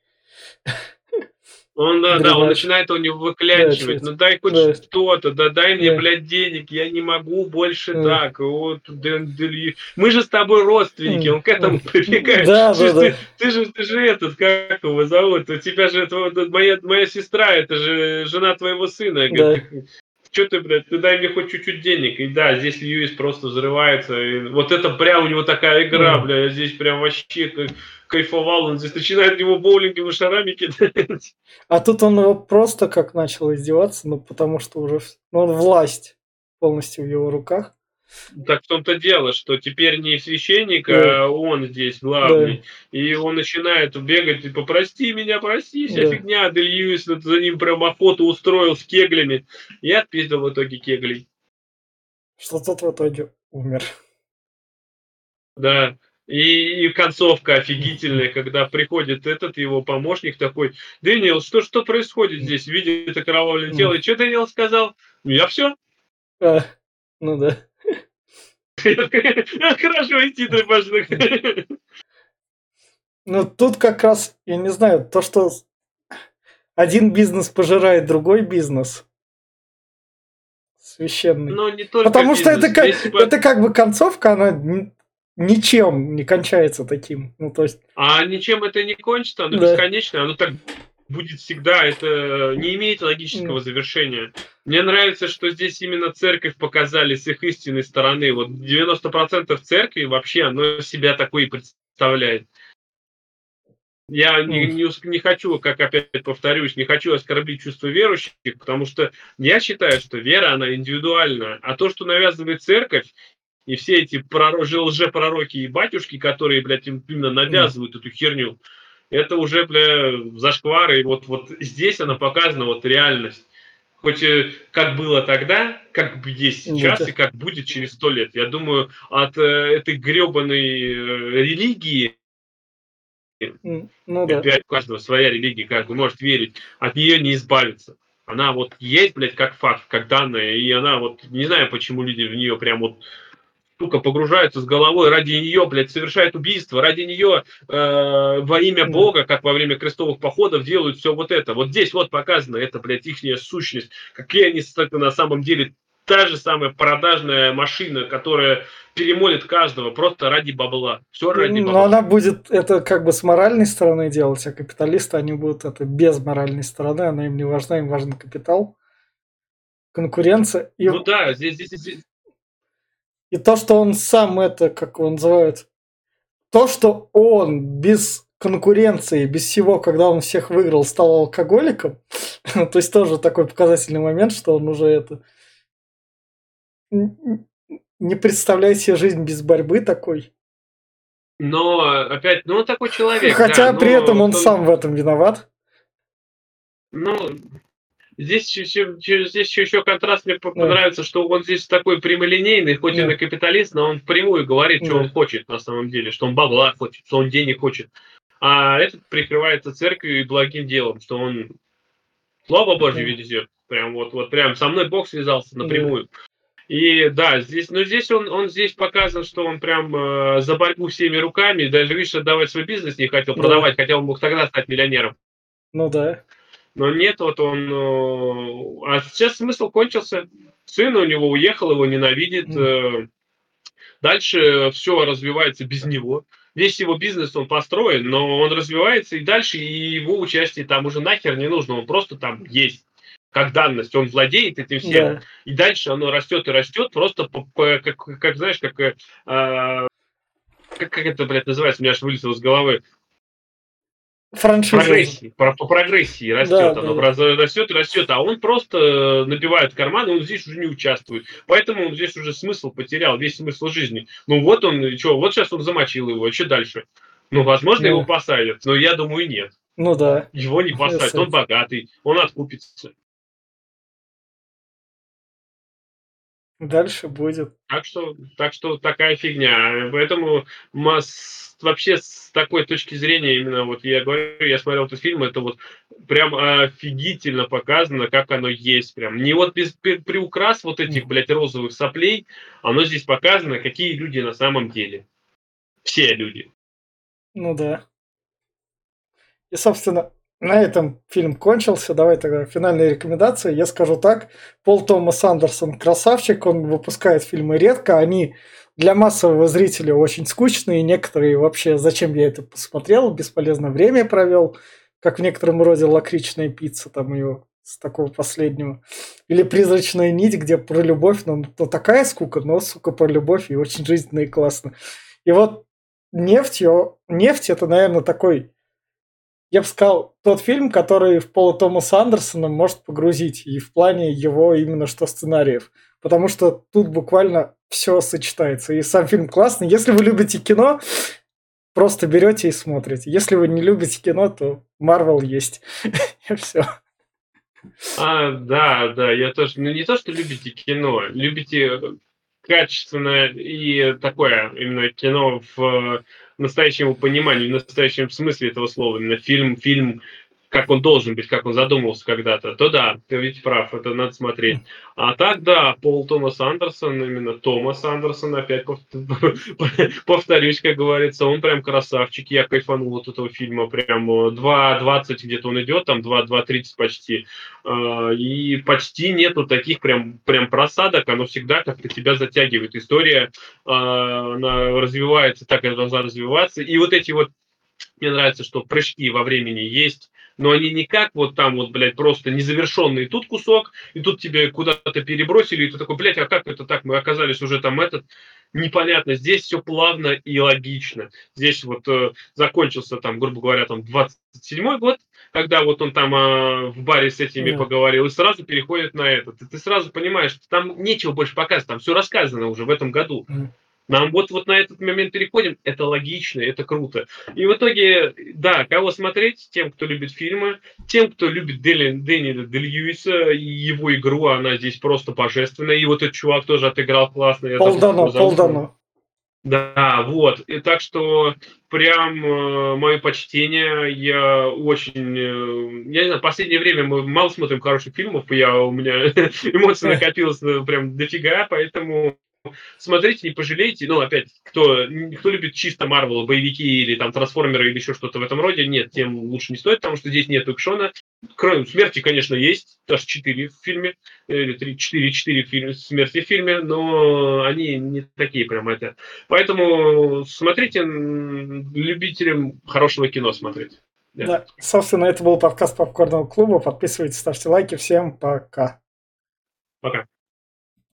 Speaker 2: Он, да, да, он начинает у него выклянчивать. Да, ну дай хоть да. что-то, да дай мне, да. блядь, денег, я не могу больше да. так. Вот, мы же с тобой родственники, он к этому прибегает. Да, да, да. Ты, ты, же, ты же этот, как его зовут? У тебя же это, моя, моя сестра, это же жена твоего сына. Да что ты, блядь, ты дай мне хоть чуть-чуть денег. И да, здесь Льюис просто взрывается. И вот это прям у него такая игра, бля, я здесь прям вообще кайфовал. Он здесь начинает его боулинговыми шарами кидать.
Speaker 1: А тут он его просто как начал издеваться, ну потому что уже ну, он власть полностью в его руках.
Speaker 2: Так в том-то дело, что теперь не священник, да. а он здесь главный. Да. И он начинает бегать, типа, прости меня, прости, вся да. фигня. Дель Льюис за ним прям охоту устроил с кеглями. И отпиздил в итоге кеглей.
Speaker 1: Что тот в итоге умер.
Speaker 2: Да. И, и концовка офигительная, когда приходит этот его помощник такой, Дэниел, что, что происходит здесь? Видит окровавленное тело. И что Дэниел сказал? Я все.
Speaker 1: А, ну да. [laughs]
Speaker 2: Хорошо, и титры.
Speaker 1: Ну, тут как раз, я не знаю, то, что один бизнес пожирает другой бизнес. Священный. Но не только Потому бизнес. что это как, Здесь... это как бы концовка, она ничем не кончается таким. Ну, то есть...
Speaker 2: А ничем это не кончится, оно да. бесконечно, оно так будет всегда, это не имеет логического завершения. Мне нравится, что здесь именно церковь показали с их истинной стороны. Вот 90% церкви вообще, оно себя такой и представляет. Я не, не, не хочу, как опять повторюсь, не хочу оскорбить чувство верующих, потому что я считаю, что вера, она индивидуальна. А то, что навязывает церковь, и все эти лжепророки и батюшки, которые, блядь, именно навязывают эту херню, это уже, бля, зашквар, и вот, вот здесь она показана, вот реальность. Хоть как было тогда, как есть сейчас ну, и как будет через сто лет. Я думаю, от э, этой гребаной э, религии,
Speaker 1: ну, да.
Speaker 2: опять у каждого своя религия, каждый может верить, от нее не избавиться. Она вот есть, блядь, как факт, как данная, и она вот, не знаю, почему люди в нее прям вот сука, погружаются с головой, ради нее, блядь, совершают убийство, ради нее э, во имя Бога, как во время крестовых походов, делают все вот это. Вот здесь вот показано, это, блядь, их сущность. Какие они на самом деле та же самая продажная машина, которая перемолит каждого просто ради бабла. Все ради
Speaker 1: бабла. Но она будет это как бы с моральной стороны делать, а капиталисты, они будут это без моральной стороны, она им не важна, им важен капитал, конкуренция.
Speaker 2: И... Ну да, здесь, здесь, здесь,
Speaker 1: и то, что он сам это, как его называют, то, что он без конкуренции, без всего, когда он всех выиграл, стал алкоголиком, [laughs] то есть тоже такой показательный момент, что он уже это не представляет себе жизнь без борьбы такой.
Speaker 2: Но опять, ну он такой человек.
Speaker 1: Хотя да, при этом он, он сам в этом виноват.
Speaker 2: Ну, Здесь еще, здесь еще контраст мне понравится, что он здесь такой прямолинейный, хоть и на капиталист, но он впрямую говорит, что он хочет на самом деле, что он бабла хочет, что он денег хочет. А этот прикрывается церковью и благим делом, что он слава Божья везет. Прям вот, вот прям со мной Бог связался напрямую. И да, здесь, но здесь он, он здесь показан, что он прям э, за борьбу всеми руками, даже видишь, отдавать свой бизнес не хотел продавать, хотя он мог тогда стать миллионером.
Speaker 1: Ну да.
Speaker 2: Но нет, вот он... Э, а сейчас смысл кончился. Сын у него уехал, его ненавидит. Mm. Дальше все развивается без него. Весь его бизнес он построен, но он развивается и дальше, и его участие там уже нахер не нужно. Он просто там есть как данность, он владеет этим всем, yeah. и дальше оно растет и растет, просто по, по, как, как знаешь, как, э, как, как это, блядь, называется, у меня аж вылетело с головы,
Speaker 1: франшиза.
Speaker 2: Прогрессии, по, по прогрессии растет, да, оно да. растет, растет, а он просто набивает карман, и он здесь уже не участвует. Поэтому он здесь уже смысл потерял, весь смысл жизни. Ну вот он, что, вот сейчас он замочил его, а что дальше? Ну, возможно, да. его посадят, но я думаю, нет.
Speaker 1: Ну да.
Speaker 2: Его не посадят, он богатый, он откупится.
Speaker 1: Дальше будет.
Speaker 2: Так что, так что такая фигня. Поэтому масс, вообще с такой точки зрения, именно вот я говорю, я смотрел этот фильм, это вот прям офигительно показано, как оно есть. Прям не вот без приукрас вот этих, блядь, розовых соплей, оно здесь показано, какие люди на самом деле. Все люди.
Speaker 1: Ну да. И, собственно, на этом фильм кончился. Давай тогда финальные рекомендации. Я скажу так. Пол Томас Андерсон красавчик. Он выпускает фильмы редко. Они для массового зрителя очень скучные. Некоторые вообще, зачем я это посмотрел, бесполезно время провел. Как в некотором роде лакричная пицца, там ее с такого последнего. Или призрачная нить, где про любовь, но, но такая скука, но, сука, про любовь и очень жизненно и классно. И вот нефть, нефть это, наверное, такой я бы сказал, тот фильм, который в Пола Томаса Андерсона может погрузить и в плане его именно что сценариев. Потому что тут буквально все сочетается. И сам фильм классный. Если вы любите кино, просто берете и смотрите. Если вы не любите кино, то Марвел есть. [laughs] И все.
Speaker 2: А, да, да, я тоже. Ну, не то, что любите кино, любите качественное и такое именно кино в настоящему пониманию, в настоящем смысле этого слова, именно фильм, фильм как он должен быть, как он задумывался когда-то, то да, ты ведь прав, это надо смотреть. А так, да, Пол Томас Андерсон, именно Томас Андерсон, опять [laughs] повторюсь, как говорится, он прям красавчик, я кайфанул от этого фильма, прям 2.20 э, где-то он идет, там 2.30 почти, а, и почти нету таких прям, прям просадок, оно всегда как-то тебя затягивает. История, а, она развивается так, как должна развиваться, и вот эти вот мне нравится, что прыжки во времени есть, но они не как вот там вот, блядь, просто незавершенный тут кусок, и тут тебе куда-то перебросили, и ты такой, блядь, а как это так? Мы оказались уже там этот, непонятно. Здесь все плавно и логично. Здесь вот э, закончился там, грубо говоря, там 27-й год, когда вот он там э, в баре с этими yeah. поговорил, и сразу переходит на этот. И ты сразу понимаешь, что там нечего больше показывать, там все рассказано уже в этом году. Mm. Нам вот, вот на этот момент переходим, это логично, это круто. И в итоге, да, кого смотреть? Тем, кто любит фильмы, тем, кто любит Дели, Дэниела Дель Льюиса, и его игру, она здесь просто божественная. И вот этот чувак тоже отыграл классно.
Speaker 1: Полдано, полдано.
Speaker 2: Да, вот. И так что прям э, мое почтение. Я очень... Э, я не знаю, в последнее время мы мало смотрим хороших фильмов, я, у меня [laughs] эмоций накопилось э, прям дофига, поэтому смотрите, не пожалейте. Ну, опять, кто, кто любит чисто Марвел, боевики или там трансформеры или еще что-то в этом роде, нет, тем лучше не стоит, потому что здесь нет экшона. Кроме смерти, конечно, есть, даже 4 в фильме, или 3, 4, 4 фильм, смерти в фильме, но они не такие прям это. Поэтому смотрите, любителям хорошего кино смотреть.
Speaker 1: Да. да. Собственно, это был подкаст Попкорного клуба. Подписывайтесь, ставьте лайки. Всем пока.
Speaker 2: Пока.